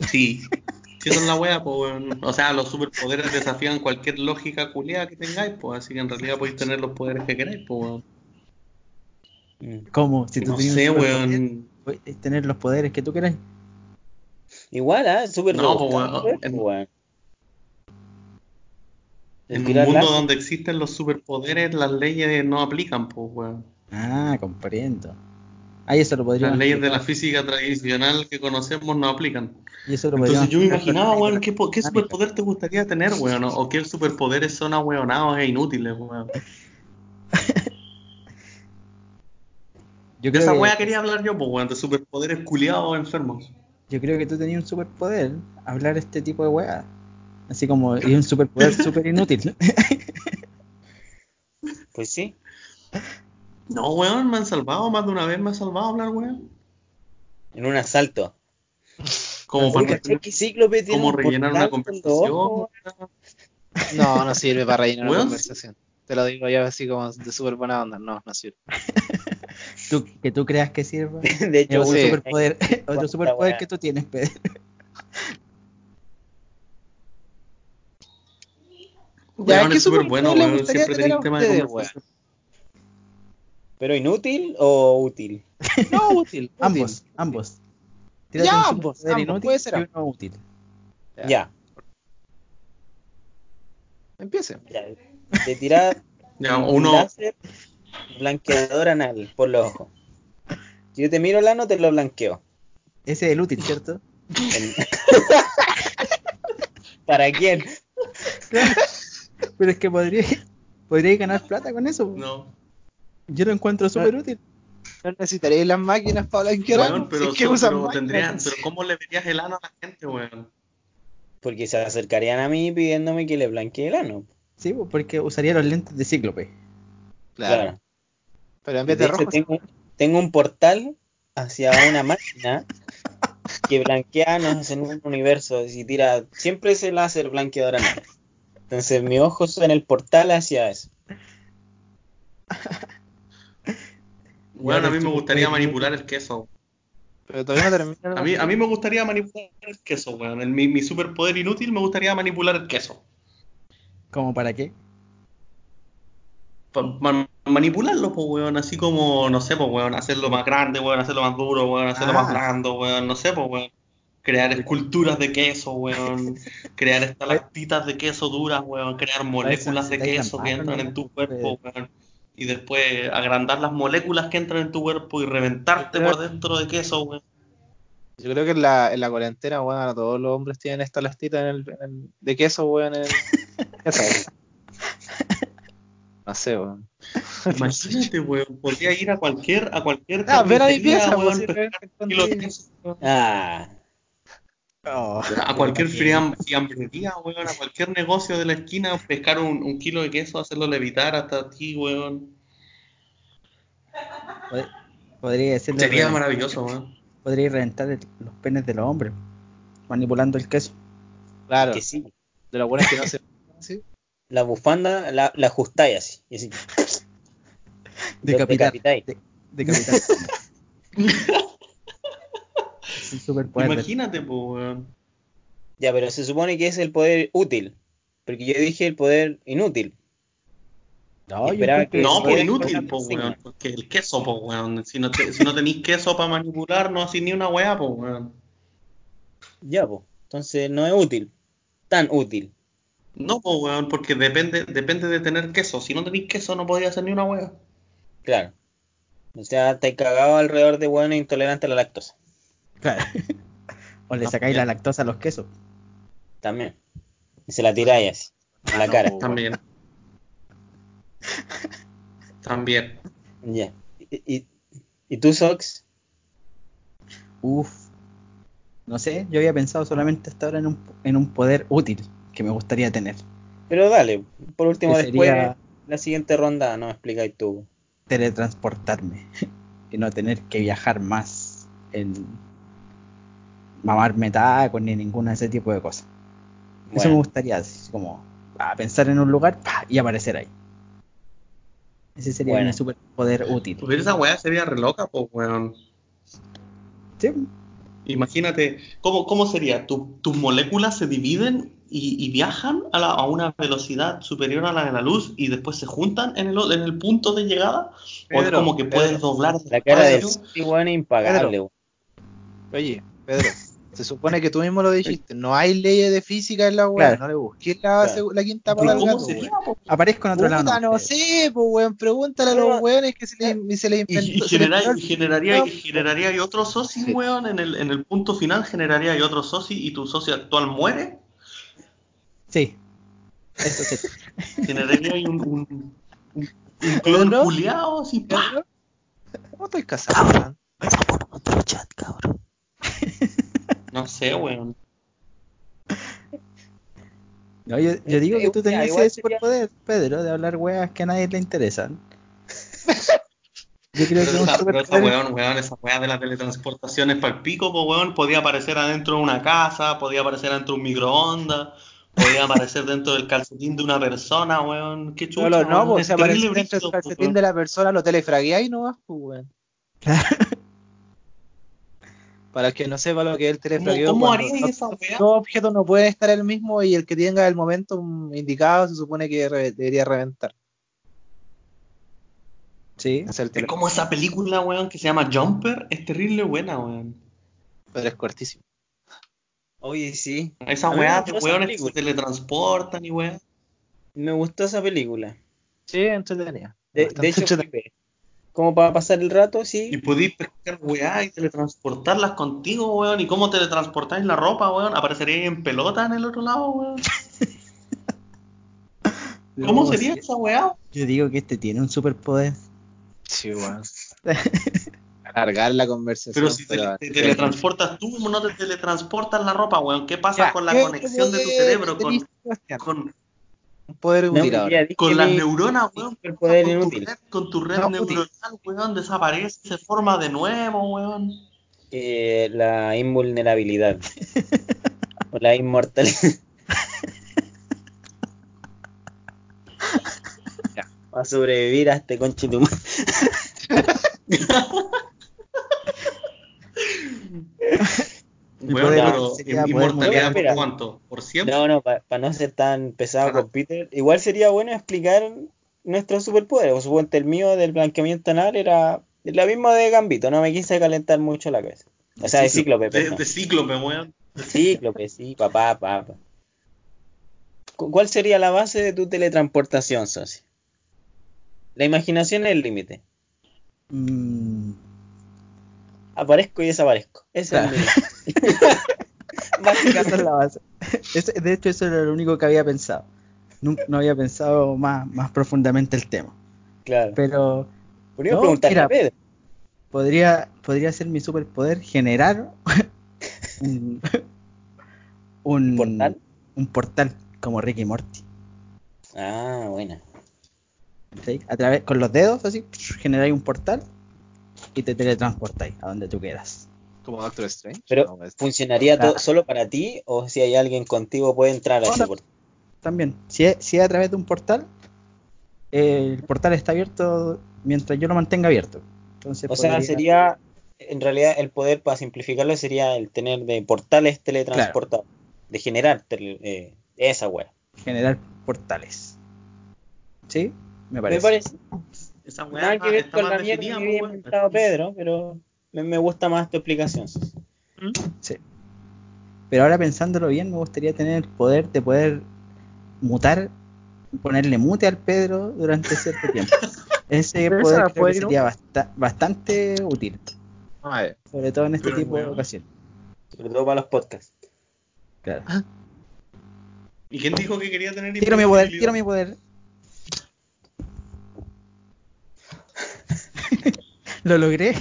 Sí. Sí, esa es la wea, pues, weón. O sea, los superpoderes desafían cualquier lógica culiada que tengáis, pues, así que en realidad podéis tener los poderes que queráis, pues, weón. Mm. ¿Cómo? Si tú No tienes sé, weón. puedes tener los poderes que tú quieras. Igual, ¿ah? Súper No, pues, pues, en- En un mundo donde existen los superpoderes, las leyes no aplican, pues, weón. Ah, comprendo. Ah, y eso lo podríamos Las leyes de la física tradicional que conocemos no aplican. Y eso lo Entonces podríamos yo me imaginaba, weón, ¿qué, po- qué dinámica. superpoder te gustaría tener, weón? O- O qué superpoderes son ahueonados e inútiles, weón. Yo De creo, esa que, weá quería hablar yo, pues, weón, de superpoderes culiados enfermos. yo creo que tú tenías un superpoder, hablar este tipo de weá. Así como, y un superpoder súper inútil. Pues sí. No, weón, me han salvado, más de una vez me han salvado hablar, weón. En un asalto. Como para ¿cachai que tiene como un rellenar una conversación. No, no sirve para rellenar una conversación. Te lo digo yo así como de súper buena onda. No, no sirve. Tú- que tú creas que sirva. De Es hecho, otro sí. superpoder, otro superpoder que tú tienes, Pedro. Ya, Weón, ¿qué es súper superpoder bueno, weón. Siempre tenéis tema de conversación. ¿Pero inútil o útil? No, útil. Ambos, útil. ambos. Ya, ambos, ambos, inútil puede ser uno útil. Ya. Ya. Empiece. ya. De tirar uno, láser blanqueador anal por los ojos. Si yo te miro el ano, te lo blanqueo. Ese es el útil, ¿cierto? El- ¿Para quién? Pero es que podría, podría ganar plata con eso. no. Yo lo encuentro súper útil. No necesitaréis las máquinas para blanquear. Ano, pero, si es que so- pero máquinas. tendrían, pero ¿cómo le verías el ano a la gente, weón? Porque se acercarían a mí pidiéndome que le blanquee el ano. Sí, porque usaría los lentes de cíclope. Claro. Pero en vez De de, hecho, tengo, tengo un portal hacia una máquina que blanquea anos en un universo. Y tira siempre ese láser blanqueador anal. Entonces, mis ojos son el portal hacia eso. Weón, a mí me gustaría manipular el queso. pero todavía no termina. A mí, a mí me gustaría manipular el queso, weón. El- mi, mi superpoder inútil me gustaría manipular el queso. ¿Cómo para qué? Pa- manipularlo, pues, weón. Así como, no sé, pues, weón. Hacerlo más grande, weón. Hacerlo más duro, weón. Hacerlo Ah. más blando, weón. No sé, pues, weón. Crear esculturas de queso, weón. Crear estalactitas de queso duras, weón. Crear moléculas de queso que entran en tu cuerpo, weón. Y después agrandar las moléculas que entran en tu cuerpo y reventarte creo- por dentro de queso, weón. Yo creo que en la, en la cuarentena, weón, todos los hombres tienen esta lastita en el, en el- de queso, weón. En el. No sé, weón. Imagínate, weón. Podría ir a cualquier, a cualquier Ah, ven a mi pieza, weón, pues, queso. Ah, Oh, A cualquier friam- fiambrería, weón, a cualquier negocio de la esquina, pescar un, un kilo de queso, hacerlo levitar hasta ti, weón. pod- Podría. Sería maravilloso, weón. Podría reventar el- los penes de los hombres. Manipulando el queso. Claro, que sí. de lo bueno es que no se. ¿sí? La bufanda la, la ajustáis así. y así. Decapitar. decapitáis. De, decapitar. es un superpoder. Imagínate, pues, weón. Ya, pero se supone que es el poder útil. Porque yo dije el poder inútil. No, yo que- No, pues inútil, pues, que- weón. Porque el queso, pues, weón. Si no, te- si no tenéis queso para manipular, no hacéis ni una weá, pues, weón. Ya, pues. Entonces no es útil. Tan útil. No, pues, weón, porque depende, depende de tener queso. Si no tenéis queso, no podía hacer ni una weá. Claro. O sea, estáis cagado alrededor de buenos intolerantes a la lactosa. Claro. O le sacáis la lactosa a los quesos. También. Y se la tiráis así. En la no, cara. También. También. Ya. ¿Y, y, y tú, Sox? Uf. No sé, yo había pensado solamente hasta ahora en un, en un poder útil que me gustaría tener. Pero dale, por último, Que después, sería- la siguiente ronda nos explicáis tú. Teletransportarme y no tener que viajar más en mamarme tacos ni ninguna de ese tipo de cosas. Eso me gustaría, así como a pensar en un lugar y aparecer ahí. Ese sería Bueno. mi superpoder útil. Pues esa weá sería re loca, pues, weón. Sí, Imagínate, ¿cómo, cómo sería? Tu- tus moléculas se dividen y, y viajan a, la- a una velocidad superior a la de la luz y después se juntan en el, o- en el punto de llegada? ¿O es Pedro, como que puedes doblar la cara del espacio? sí, es impagable. Pedro. Oye, Pedro, se supone que tú mismo lo dijiste. No hay leyes de física en la weá. Claro. No le busques la, Claro. la quinta ¿Pero pata al cómo gato, sería? aparezco en otro lado. No pero- sé, pues weón. Pregúntale a los weones que se les, se les Y, inventó. y se les y generaría, No, y generaría y otro socio, Sí. weón, en el, en el punto final generaría y otro socio y tu socio actual muere. Sí. Eso sí. Generaría un, un, un, un ¿Pero clon no? culiao, así. ¿Cómo estoy casado, weón? No sé, weón. No, yo, yo digo que tú tenías ese sería- superpoder, Pedro, de hablar weas que a nadie le interesan. Yo creo Pero que esa, pero esa weón, weón, esa weá de la teletransportación es para pico, pues weón, podía aparecer adentro de una casa, podía aparecer adentro de un microondas, podía aparecer dentro del calcetín de una persona, weón, qué chucha, No, no, no, pues aparece dentro del calcetín weón. de la persona, lo telefragueáis nomás, pues weón. Para el que no sepa lo que es el telefragueo, ¿Cómo no- esa weá? dos objetos no pueden estar el mismo y el que tenga el momento indicado se supone que re- debería reventar. Sí. Es el Es como esa película, weón, que se llama Jumper, es terrible buena, weón. pero es cortísimo. Oye, sí. Esa weá de esa weones que se teletransportan y weón. Me gustó esa película. Sí, entretenida. De, de hecho, entretenida. Como para pasar el rato, Y sí. podéis pescar weá y teletransportarlas contigo, weón. ¿Y cómo teletransportáis la ropa, weón? ¿Apareceríais en pelota en el otro lado, weón? ¿Cómo sería esa weá? Yo digo que este tiene un superpoder. Sí, weón. Alargar la conversación. Pero si te, pero- te teletransportas tú, no te teletransportas la ropa, weón. ¿Qué pasa Ya, con la ¿qué conexión de tu cerebro? Con, con, Un poder No, útil ahora. con las neuronas, weón. el poder con, tu red, con tu red No, útil. neuronal, weón, desaparece, se forma de nuevo, weón. Eh, la invulnerabilidad. o la inmortalidad. Va a sobrevivir a este conchetumar. Mi Sería poder inmortalidad por cuánto? ¿Por siempre? No, no, para no ser tan pesado Ajá. con Peter. Igual sería bueno explicar nuestros superpoderes. O suponte el mío del blanqueamiento anal era la misma de Gambito. No me quise calentar mucho la cabeza. O sea, de Cíclope, de, de cíclope, weón. Cíclope, sí, papá, papá. ¿Cu- ¿Cuál sería la base de tu teletransportación, Sosi? La imaginación es el límite. Mm, Aparezco y desaparezco. Ese Claro. es mi. es la base. De hecho, eso era lo único que había pensado. Nunca, no había pensado más, más profundamente el tema. Claro. Pero Podría No, preguntarle a Pedro. podría, podría ser mi superpoder generar un, un ¿Portal? un portal como Ricky Morty. Ah, buena. ¿sí? A través, con los dedos, así, generáis un portal y te teletransportáis a donde tú quieras. Como Doctor Strange. Pero, No, pues, ¿funcionaría solo para ti o si hay alguien contigo puede entrar a ese portal? También, si es, si es a través de un portal, eh, el portal está abierto mientras yo lo mantenga abierto. Entonces O sea, sería, en realidad, el poder, para simplificarlo, sería el tener de portales teletransportados. De generar tele- eh, esa wea. generar portales. ¿Sí? Me parece. Me parece. Esa weá Nada que ver con la mierda que había weón. inventado Pedro, pero me, me gusta más tu explicación. Sí. Pero ahora pensándolo bien, me gustaría tener el poder de poder mutar, ponerle mute al Pedro durante cierto tiempo. Ese Pero poder creo que sería basta- bastante útil, a ver. sobre todo en este Pero, tipo de ocasiones. Sobre todo para los podcasts. Claro. ¿Y quién dijo que quería tener Quiero mi poder, quiero mi poder. Lo logré.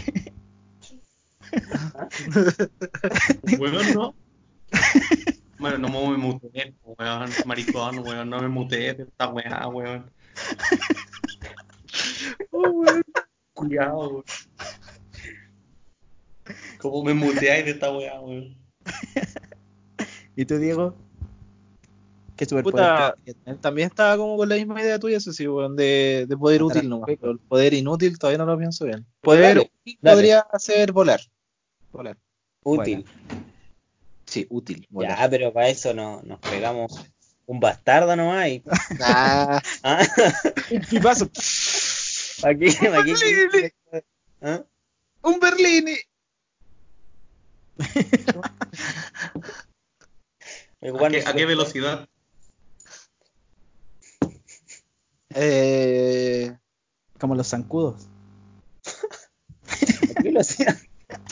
Weón, no. Bueno, no me muteé, weón, maricón, weón, no me muteé de esta weá, weón. Cuidado, weón. ¿Cómo me muteáis de esta weá, weón? ¿Y tú, Diego? ¿Qué superpoder Puta? También estaba como con la misma idea tuya, eso sí, weón, de, de poder útil nomás. Pero el poder inútil todavía no lo pienso bien. Poder Dale, útil dale. podría ser volar. Volar. Útil. Sí, útil. Volar. Ya, pero para eso no, nos pegamos un bastardo nomás y. Ah, ¿Ah? un pipazo. ¿Para qué? ¿Para qué? ¿Ah? un Berlini. ¿A qué, a qué velocidad? Eh, Como los zancudos. ¿A qué velocidad?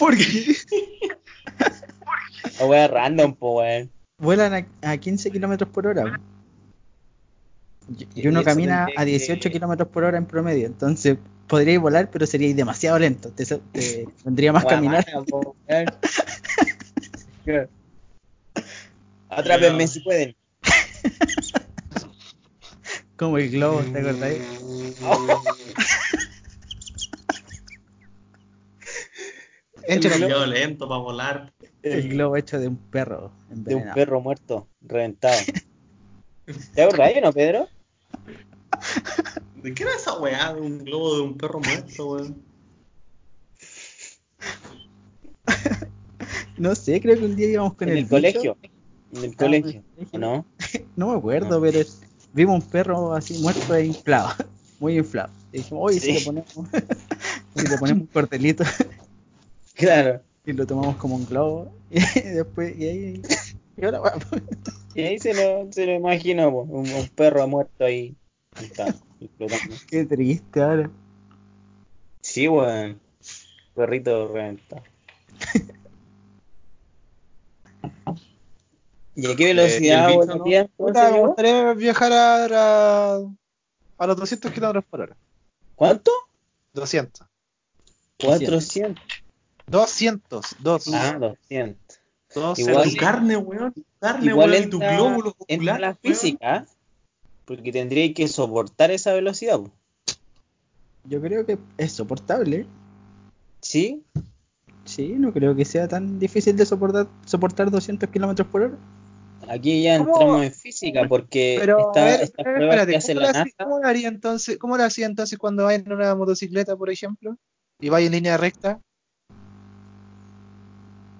¿Por qué? La wea random, po, weón. Vuelan a, a 15 kilómetros por hora. Y- Y uno camina a 18 que- kilómetros por hora en promedio. Entonces podríais volar, pero seríais demasiado lento. Te, te vendría más caminar. Atrápenme si pueden. Como el globo, ¿te acordáis? Enche la- Demasiado lento para volar. El globo hecho de un perro De un envenenado. perro muerto, reventado. ¿Te acordás o no, Pedro? ¿De qué era esa weá de un globo de un perro muerto, weón? No sé, creo que un día íbamos con En el, el colegio. bicho. En el Ah, colegio, en el ¿o no? No me acuerdo, pero es- vimos un perro así muerto e inflado. Muy inflado. Y dijimos, oye, si Sí. le ponemos, si le ponemos un cortelito Claro. y lo tomamos como un globo. Y después, y ahí. Y ahora va. Y ahí se lo, se lo imagino, po, un, un perro muerto ahí. Ahí Está, explotando. Qué triste ahora. Sí, weón. Perrito reventado. ¿Y a qué ¿y el velocidad bicho, volaría no? me gustaría viajar a, a, a los 200 kilómetros por hora. ¿Cuánto? 200. 400. 200. 2. Ah, 200. Dos igual- Tu carne, weón. Tu carne, Igual weón. Y tu glóbulo ocular, la weón. física, porque tendría que soportar esa velocidad. po. Yo creo que es soportable. ¿Sí? Sí, no creo que sea tan difícil de soportar, soportar 200 kilómetros por hora. Aquí ya ¿Cómo? entramos en física, porque Pero, esta, a ver, estas pruebas espérate, que hace ¿cómo la NASA, cómo lo haría entonces, ¿cómo lo hacía entonces cuando vais en una motocicleta, por ejemplo? Y vais en línea recta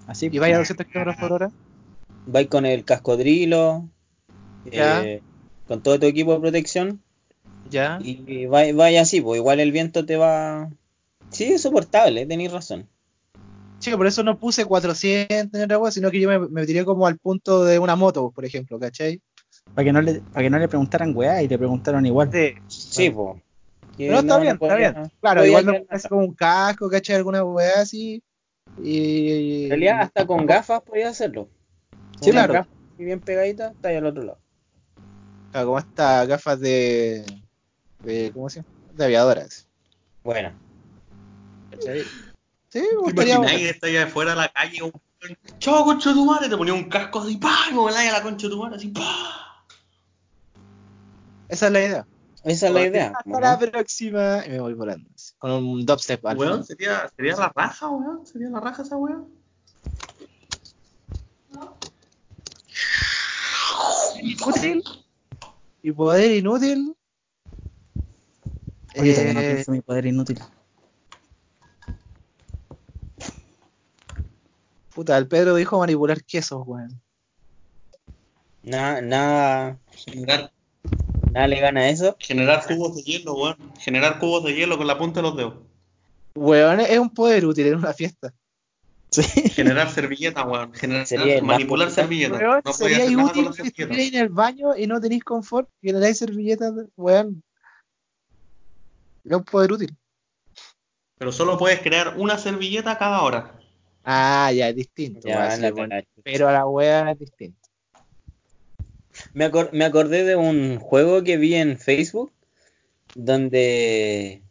Así. y vais a 200 kilómetros por hora. vais con el cascodrilo, Ya. eh, con todo tu equipo de protección, Ya. y vais vais así, pues igual el viento te va... Sí, es soportable, tenéis razón. Sí, por eso no puse 400 en el agua, sino que yo me, me tiré como al punto de una moto, por ejemplo, ¿cachai? Para que no le, para que no le preguntaran weá y le preguntaron igual. Sí. Sí, pues. Pero está bien, está bien. Claro, igual me puse como un casco, ¿cachai? Alguna weá así. Y. En realidad, hasta con gafas podías hacerlo. Sí, claro. gafas y bien pegaditas, está ahí al otro lado. Claro, como estas gafas de. de ¿Cómo se llama? De aviadoras. Bueno, ¿Cachai? Sí, me ¿Te gustaría. que estás allá afuera de la calle? un weón, Chao, concha de tu madre. Te ponía un casco así, pa, y me a la concha de tu madre, así, pa. Esa es la idea. Esa es la idea. Hasta ¿no? la próxima. Y me voy volando. Con un dubstep al Weón, sería, sería la raja, weón. Sería la raja esa weón. Inútil. Y poder inútil. Oye, todavía no Eh, pienso mi poder inútil. puta, el Pedro dijo manipular quesos, weón. Nada, nada, Generar, nada le gana a eso. generar cubos de hielo, weón. Generar cubos de hielo con la punta de los dedos. Weón, es un poder útil en una fiesta. Sí. Generar servilletas, weón. Generar, Sería manipular servilletas. Weón, no podía sería hacer nada con útil que servilletas. estuvierais en el baño y no tenéis confort, generáis servilletas, weón. Es un poder útil. Pero solo puedes crear una servilleta cada hora. Ah, ya, es distinto. Ya, weón, sí, la weón. cagaste. Pero a la wea es distinto. Me, acor- me acordé de un juego que vi en Facebook donde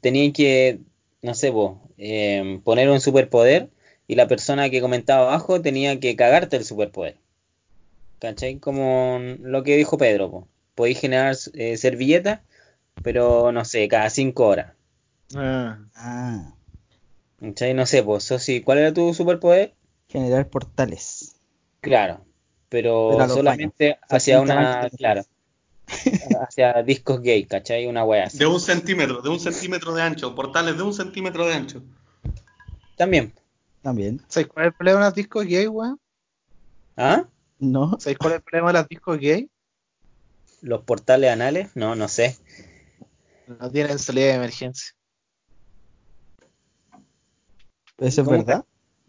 tenían que, no sé, vos, eh, poner un superpoder y la persona que comentaba abajo tenía que cagarte el superpoder. ¿Cachai? Como lo que dijo Pedro, po. Podéis generar eh, servilletas, pero no sé, cada cinco horas. Ah, ¿Cachai? No sé, pues, ¿cuál era tu superpoder? generar portales. Claro, pero, los solamente hacia una, claro, hacia discos gay, ¿cachai? Una wea así. De un centímetro, de un centímetro de ancho. Portales de un centímetro de ancho. También. También. ¿Sabéis cuál es el problema de las discos gay, weón? ¿Ah? No. ¿Sabéis cuál es el problema de las discos gay? ¿Los portales anales? No, no sé. No tienen salida de emergencia. ¿Eso es ¿Cómo verdad?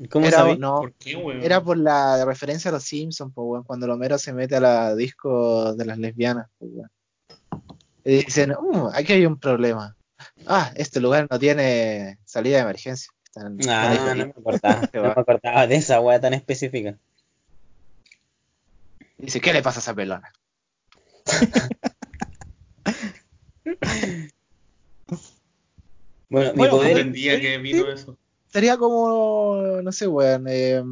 ¿Cómo era, sabéis? no, ¿Por qué, weón? era por la referencia a los Simpsons, pues, weón, cuando Homero se mete a la disco de las lesbianas, weón. Y dicen, "Uh, aquí hay un problema. Ah, este lugar no tiene salida de emergencia. Están, están ahí Ah, no me jodidos". acordaba, no me acordaba de esa wea tan específica. Dice, ¿qué le pasa a esa pelona? Bueno, mi Bueno, No poder, entendía que vino eso. Sería como, no sé, weón. eh,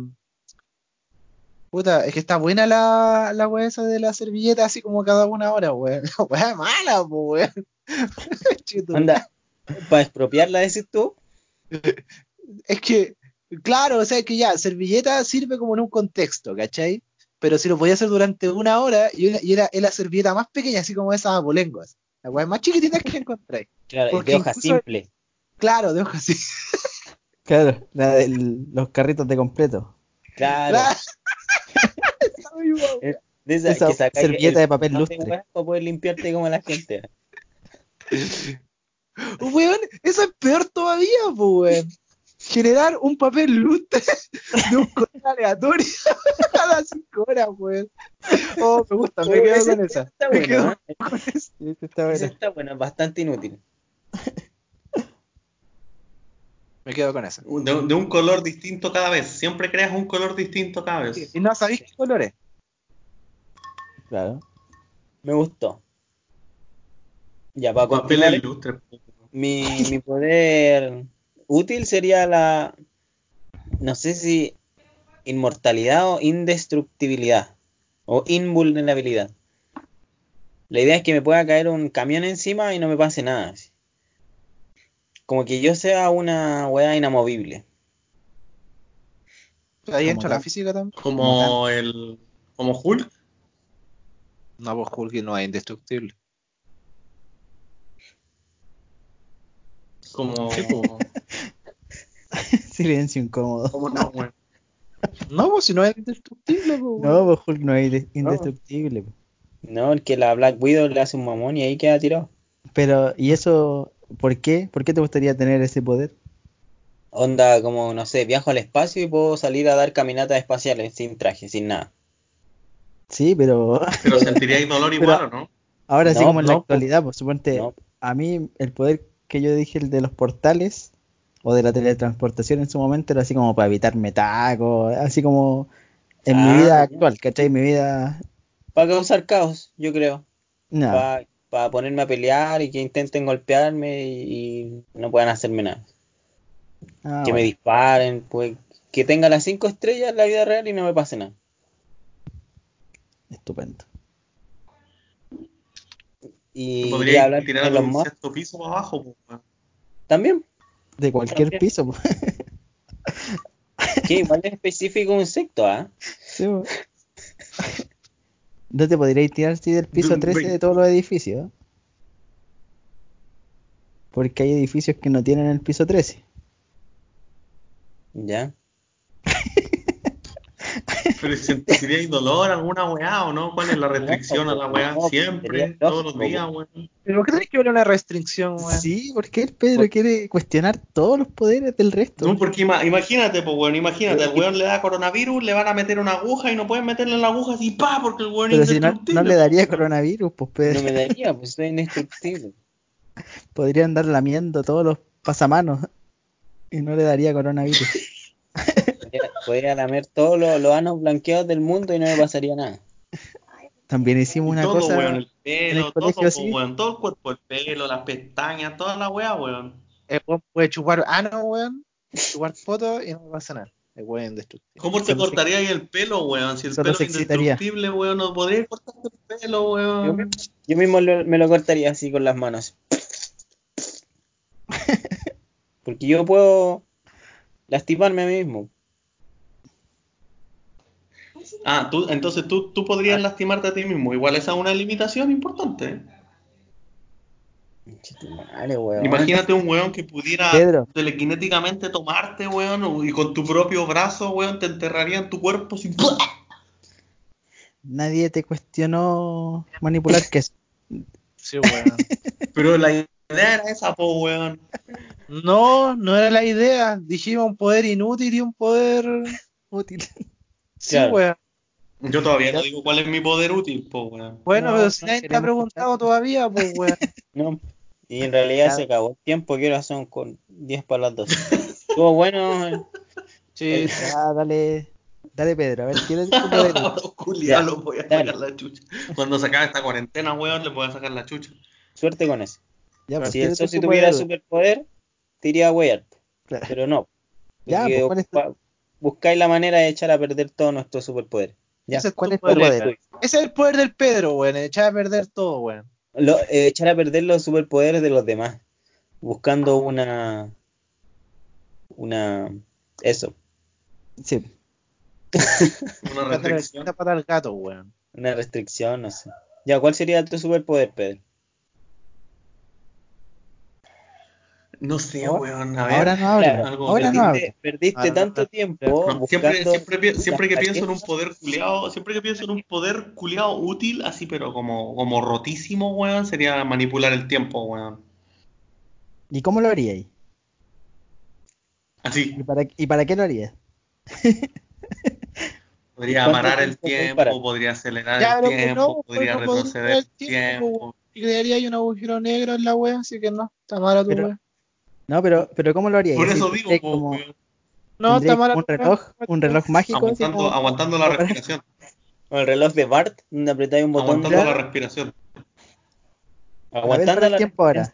puta, es que está buena la, la weá esa de la servilleta, así como cada una hora, weón. La weá mala, pues, weón. Anda, para expropiarla, decís tú. Es que, claro, o sea, que ya, servilleta sirve como en un contexto, ¿cachai? Pero si lo podía hacer durante una hora y, una- y era, es la servilleta más pequeña, así como esas apolenguas. La weá más chiquitita que encontráis. Claro, Porque de hoja incluso- simple. Claro, de hojas así. Claro, la de los carritos de completo. Claro. De esa, Esa que servilleta el de papel lustre. weas Para poder limpiarte como la gente. Weón, eso es peor todavía, weón. Generar un papel lustre de un color aleatorio cada cinco horas, weón. Oh, me gusta, me quedo con esa. ese Está quedo ¿eh? esa. Este está es bastante inútil. Me quedo con esa. De, de un color distinto cada vez. Siempre creas un color distinto cada vez. Y no sabéis qué colores. Claro. Me gustó. Ya, para Papel continuar, ilustre. mi, mi poder útil sería la. No sé si inmortalidad o indestructibilidad. O invulnerabilidad. La idea es que me pueda caer un camión encima y no me pase nada. así. Como que yo sea una weá inamovible. Ahí entra la física también. Como el. Como Hulk. No, pues Hulk no es indestructible. Como. Silencio incómodo. como no, weón. No, pues si no es indestructible, pues, weón. No, pues Hulk no es inde- indestructible. po. No, el que la Black Widow le hace un mamón y ahí queda tirado. Pero, ¿y eso por qué? ¿Por qué te gustaría tener ese poder? Onda, como, no sé, viajo al espacio y puedo salir a dar caminatas espaciales sin traje, sin nada. Sí, pero Pero sentiríais dolor igual, ¿o no? ahora sí No, como en la no, po. actualidad, pues suponte, No. a mí el poder que yo dije, el de los portales o de la teletransportación en su momento era así como para evitarme tacos, así como en Ah, mi vida ya. actual, ¿cachai? En mi vida... Para causar caos, yo creo. No, Para ponerme a pelear y que intenten golpearme y, y no puedan hacerme nada. Ah, que me disparen, pues que tenga las cinco estrellas en la vida real y no me pase nada. estupendo. Y iría a Podríais hablar tirar de Elon un sexto piso para abajo, pues, también. De cualquier También. piso, pues. Que igual es específico un secto, ¿ah? Sí, po. No te podríais tirar del piso De un 13 de todos los edificios. Porque hay edificios que no tienen el piso 13. Ya. Pero sentiríais dolor, alguna weá, ¿o no? ¿Cuál es la restricción a la weá? No, Siempre, sería todos los días, weón. ¿Pero por qué tenés que ver una restricción, weón? Sí, porque el Pedro quiere cuestionar todos los poderes del resto. No, porque ima- imagínate, pues, weón, imagínate, el weón le da coronavirus, le van a meter una aguja y no pueden meterle la aguja así, pa, porque el weón Pero es si no, indestructible. no le daría coronavirus, pues Pedro. No me daría, pues soy indestructible. Podría andar lamiendo todos los pasamanos y no le daría coronavirus. Podría, podría lamer todos los, los anos blanqueados del mundo y no me pasaría nada. También hicimos una todo, cosa. weón, el en pelo, el todo, colegio, pues, sí. weón, todo el cuerpo, el pelo, las pestañas, toda la weá, weón. El weón puede chupar ano, weón, chupar fotos y no me pasa nada. El weón es indestructible. ¿Cómo te se- cortaría ahí el pelo, weón? Si el solo pelo es indestructible, weón, no podrías cortarte el pelo, Yo, weón. yo mismo lo- me lo cortaría así con las manos. Porque yo puedo lastimarme a mí mismo. Ah, tú, entonces tú, tú podrías lastimarte a ti mismo. Igual esa es una limitación importante. ¿eh? Weón. Imagínate un weón que pudiera Pedro. telequinéticamente tomarte, weón, y con tu propio brazo, weón, te enterraría en tu cuerpo sin... Nadie te cuestionó manipular queso. Sí, weón. Pero la idea era esa, po, weón. No, no era la idea. Dijimos un poder inútil y un poder. Útil. Sí, Claro. weón. Yo todavía no digo cuál es mi poder útil, po, weón. Bueno, No, pero si no nadie te ha preguntado escuchar. todavía, pues, weón. No. Y en realidad Claro. se acabó el tiempo, que ahora son con 10 para las 12. Estuvo bueno. eh. Sí, Ah, dale. Dale, Pedro. A ver, ¿quién es tu poder útil? Ya, los voy a dale. sacar la chucha. Cuando se acabe esta cuarentena, weón, les voy a sacar la chucha. Suerte con eso. Ya, pues, Si ¿quién el socio tuviera superpoder, te iría a. Claro. Pero no. Ya, pues, ¿cuál es tu- ocupa- buscáis la manera de echar a perder todos nuestros superpoderes. Ya. ese es ¿Cuál tu es tu poder. poder? weón. Ese es el poder del Pedro, weón. Echar a perder todo, weón. Lo- eh, echar a perder los superpoderes de los demás. Buscando una. Una. Eso. Sí. Una restricción. pata al gato, weón. Una restricción, no sé. Ya, ¿cuál sería tu superpoder, Pedro? No sé, Ahora- weón, a ver. Ahora no. Claro, algo Ahora no perdiste, habla. perdiste Ahora no tanto tiempo No, siempre, que pienso en un poder culiado, siempre que pienso en un poder culiado útil, así pero como, como rotísimo, weón, sería manipular el tiempo, weón. ¿Y cómo lo haríais? Así, ¿Y para, ¿Y para qué lo harías? podría ¿Cuánto parar el tiempo podría acelerar el tiempo, no, podría pues no podría retroceder el el tiempo, tiempo. Y crearía ahí un agujero negro en la wea, así que no, está mala tu Pero- wea. No, pero, pero ¿cómo lo haríais? Por eso digo, como, No, está como un reloj, un reloj mágico. aguantando, como- aguantando la respiración, Con el reloj de Bart, donde apretáis un botón. aguantando la respiración. Aguantando para el tiempo ahora.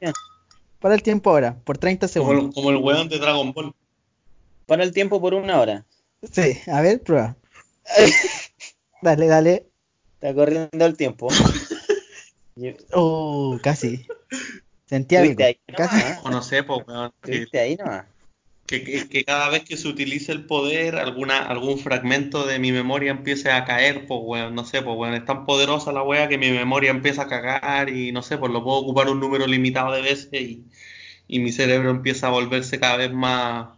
Para el tiempo ahora, por 30 Como segundos. el, como el weón de Dragon Ball. Para el tiempo por una hora. Sí, a ver, prueba. Dale, dale. Está corriendo el tiempo. Oh, casi. ¿Viste ahí nomás? O no sé, pues, weón. Que, ¿Viste ahí nomás? que, que- que cada vez que se utilice el poder, alguna, algún fragmento de mi memoria empiece a caer, pues, weón. No sé, pues, weón. Es tan poderosa la wea que mi memoria empieza a cagar y no sé, pues lo puedo ocupar un número limitado de veces y, y mi cerebro empieza a volverse cada vez más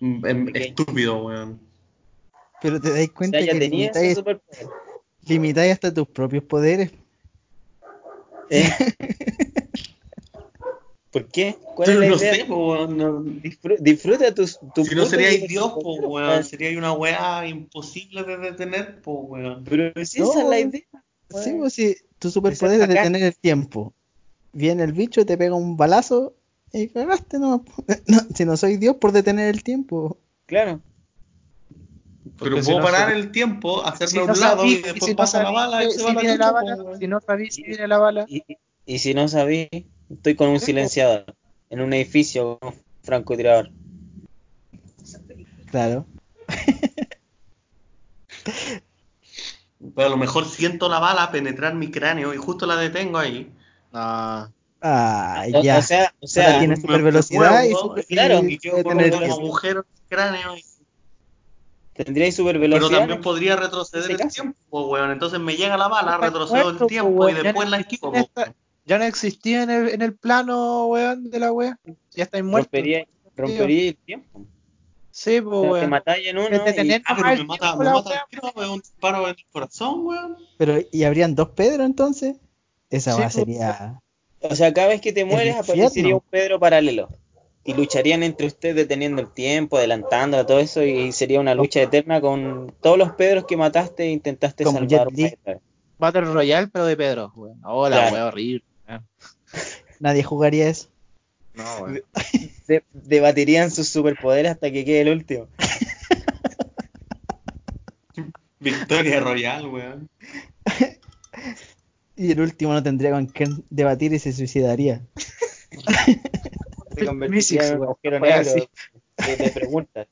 mm, em, estúpido, weón. Pero te dais O cuenta sea, ya que limitáis hasta tus propios poderes. ¿Eh? ¿Por qué? ¿Cuál Pero es la no idea? sé, weón. no- Disfru- disfruta tus tu si no superpoder. Dios, pues, weón. Sería una weá imposible de detener, pues, weón. Pero si No. esa es la idea. Sí, weón. pues si tu superpoder es detener el tiempo. Viene el bicho, te pega un balazo y cagaste, no. no si no soy Dios por detener el tiempo. Claro. Pero si puedo no parar se- el tiempo, hacerme Si a un lado sabí, y después si no pasa la bala y se va la viene la chucha, bala, si no sabí si viene la bala, Y, y- y si no sabí, estoy con un silenciador en un edificio con un francotirador. Claro. Pero a lo mejor siento la bala penetrar mi cráneo y justo la detengo ahí. Ah, O, ya. o sea, o sea, tiene super velocidad y, super, claro, y yo un agujero en el cráneo. y- tendríais super Pero velocidad. también podría retroceder el caso. tiempo, weón. Entonces me llega la bala, retrocedo el tiempo y después la esquivo. esta- Ya no existía en el, en el plano, weón, de la wea. Ya estáis muertos. Rompería, rompería el tiempo. Sí, O pues, sea, te weón. matáis en uno y Ah, pero me mata, tiempo, me mata el tiro, weón, un disparo en el corazón, weón. Pero, ¿y habrían dos Pedro entonces? Esa Sí, va pues. sería. O sea, cada vez que te mueres aparecería un Pedro paralelo. Y lucharían entre ustedes deteniendo el tiempo, adelantando todo eso, y sería una lucha eterna con todos los Pedros que mataste e intentaste Como salvar. Battle Royale, pero de Pedro, weón. Oh, la Claro. wea horrible. Weón. Nadie jugaría eso. No, weón. De- debatirían sus superpoderes hasta que quede el último. Victoria Royal, weón. Y el último no tendría con quién debatir y se suicidaría. Se convertiría en un agujero negro de, preguntas.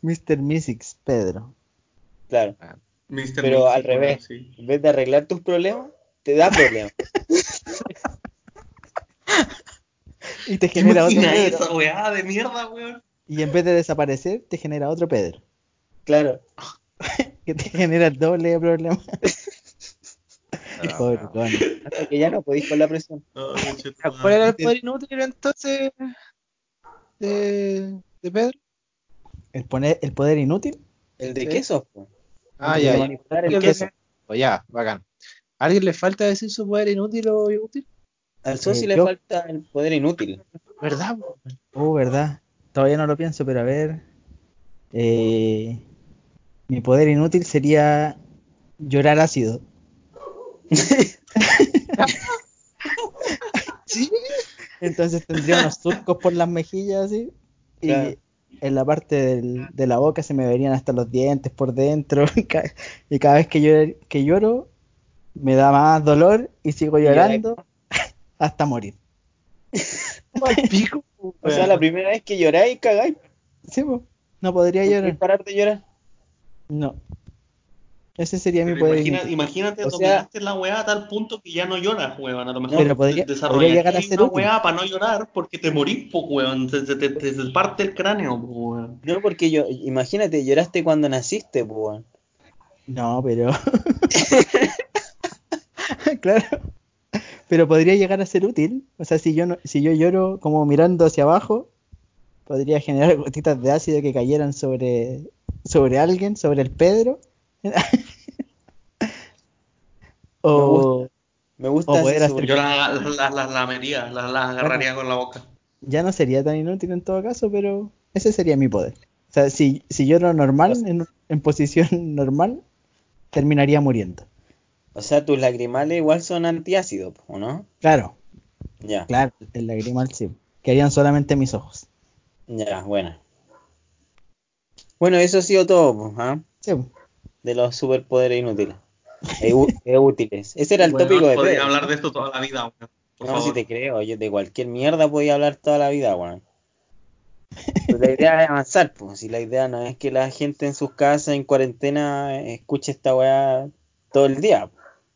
Mr. Mystics, Pedro. Claro. Mr. Pero al revés. sí. En vez de arreglar tus problemas, te da problemas. Y te ¿Te genera otro imaginas Pedro. esa weá de mierda, weón? Y en vez de desaparecer, te genera otro Pedro. Claro. Que te genera el doble de problemas. Ah, Pobre. Hasta que ya no podéis con la presión. Tu ¿Cuál era el poder inútil entonces de, de Pedro? El, poner, el poder inútil. ¿El de Sí. queso? po. Ah, ya, ya. el ¿Alguien queso. le- Pues ya, bacán. ¿A alguien le falta decir su poder inútil o útil? Al socio Eh, le yo- falta el poder inútil. ¿Verdad? Oh, verdad. Todavía no lo pienso, pero a ver. Eh, mi poder inútil sería llorar ácido. Sí. Entonces tendría unos surcos por las mejillas así. Y Claro. en la parte del- de la boca se me verían hasta los dientes por dentro. Y ca- y cada vez que lloro, que lloro me da más dolor y sigo llorando hasta morir. Pico, O sea, weón. la primera vez que lloráis, cagáis. Sí, po, no podría ¿No llorar. parar de llorar? No. Ese sería mi Pero poder imagina- imagínate, O sea- dominaste la weá a tal punto que ya no lloras, weón. A lo mejor Pero podría- podría llegar a ser una útil. weá para no llorar porque te morís, po, weón. Se, se te, te- se parte el cráneo, po, weón. No, porque yo, imagínate, lloraste cuando naciste, po, weón. No, pero. claro. Pero podría llegar a ser útil. O sea, si yo no, si yo lloro como mirando hacia abajo, podría generar gotitas de ácido que cayeran sobre, sobre alguien, sobre el Pedro. o Me gusta O ese poder hacer- super- Yo las la, la, lamería, las las agarraría con la boca. ya no sería tan inútil en todo caso, pero ese sería mi poder. O sea, si, si lloro normal, en, en posición normal, terminaría muriendo. O sea, tus lagrimales igual son antiácidos, ¿o no? Claro, Ya, claro, el lagrimal sí. Quedarían solamente mis ojos. ya, bueno. Bueno, eso ha sido todo, ¿ah? Sí, De los superpoderes inútiles. E, e útiles. Ese era el tópico de podría Pedro. hablar de esto toda la vida, weón. Por no, favor. si te creo, yo de cualquier mierda podía hablar toda la vida, weón. La idea es avanzar, pues. Si la idea no es que la gente en sus casas, en cuarentena, escuche esta weá todo el día.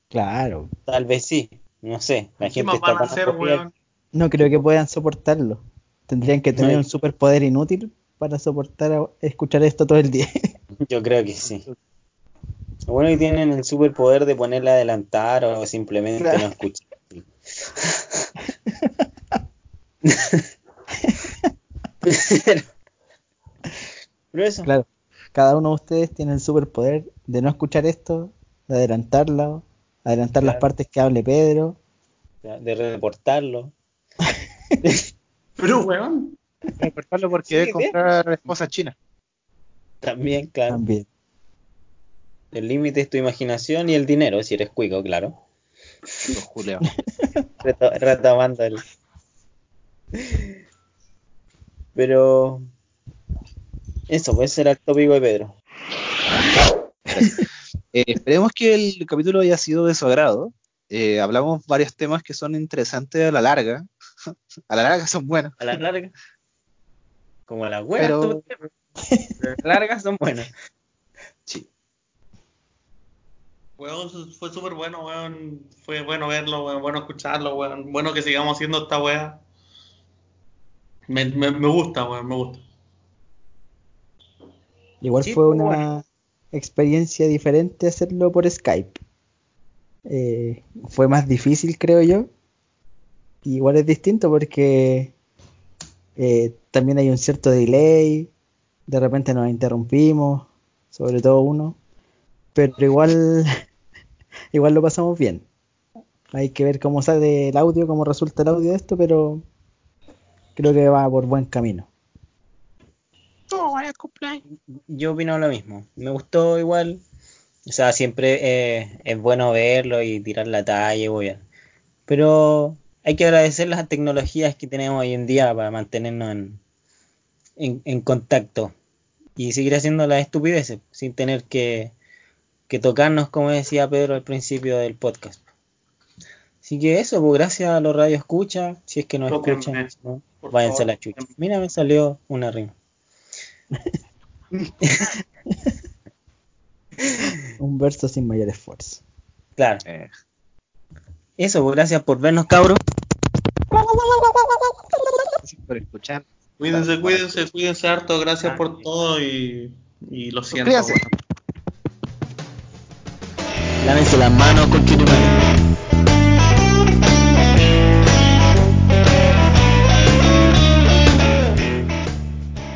Claro. Tal vez sí, no sé. La ¿Qué gente está van a hacer, weón? No creo que puedan soportarlo. Tendrían que tener No, un superpoder inútil para soportar a- escuchar esto todo el día. Yo creo que sí. Lo bueno que tienen el superpoder de ponerla a adelantar o simplemente Claro. no escuchar. Pero, pero eso, Claro. Cada uno de ustedes tiene el superpoder de no escuchar esto, de adelantarlo, adelantar las partes que hable Pedro. de reportarlo. Pero, weón. Recortarlo porque Sí, debe comprar esposas chinas. También, claro. También. El límite es tu imaginación y el dinero, si eres cuico, claro. Los Julio. Reto- retomando el. Pero. Eso, puede ser el tópico de Pedro. Eh, esperemos que el capítulo haya sido de su agrado. Eh, hablamos varios temas que son interesantes a la larga. A la larga son buenos. A la larga. Como las huevas, Pero- tú- pero a la larga son buenas. Sí. Weón, fue súper bueno, weón. Fue bueno verlo, weón. Bueno escucharlo, weón. Bueno que sigamos haciendo esta weá. Me, me, me gusta, weón. Me gusta. Igual Sí, fue pues, una. Experiencia diferente hacerlo por Skype. Eh, fue más difícil, creo yo. Igual es distinto porque eh, también hay un cierto delay. De repente nos interrumpimos, sobre todo uno. Pero igual, igual lo pasamos bien. Hay que ver cómo sale el audio, cómo resulta el audio de esto, pero creo que va por buen camino. Yo opino lo mismo. Me gustó igual. O sea, siempre eh, es bueno verlo y tirar la talla, weón. Pero hay que agradecer las tecnologías que tenemos hoy en día para mantenernos en, en, en contacto y seguir haciendo las estupideces sin tener que, que tocarnos, como decía Pedro al principio del podcast. Así que eso, pues gracias a los radios escucha, si es que nos Tóquenme, escuchan, no, váyanse a la chucha. Mira, me salió una rima. Un verso sin mayor esfuerzo. Claro. Eh, Eso, pues gracias por vernos, cabros. gracias por escuchar. Cuídense, cuídense, cuídense harto. Gracias por todo y, y lo siento. Lávense las manos, con.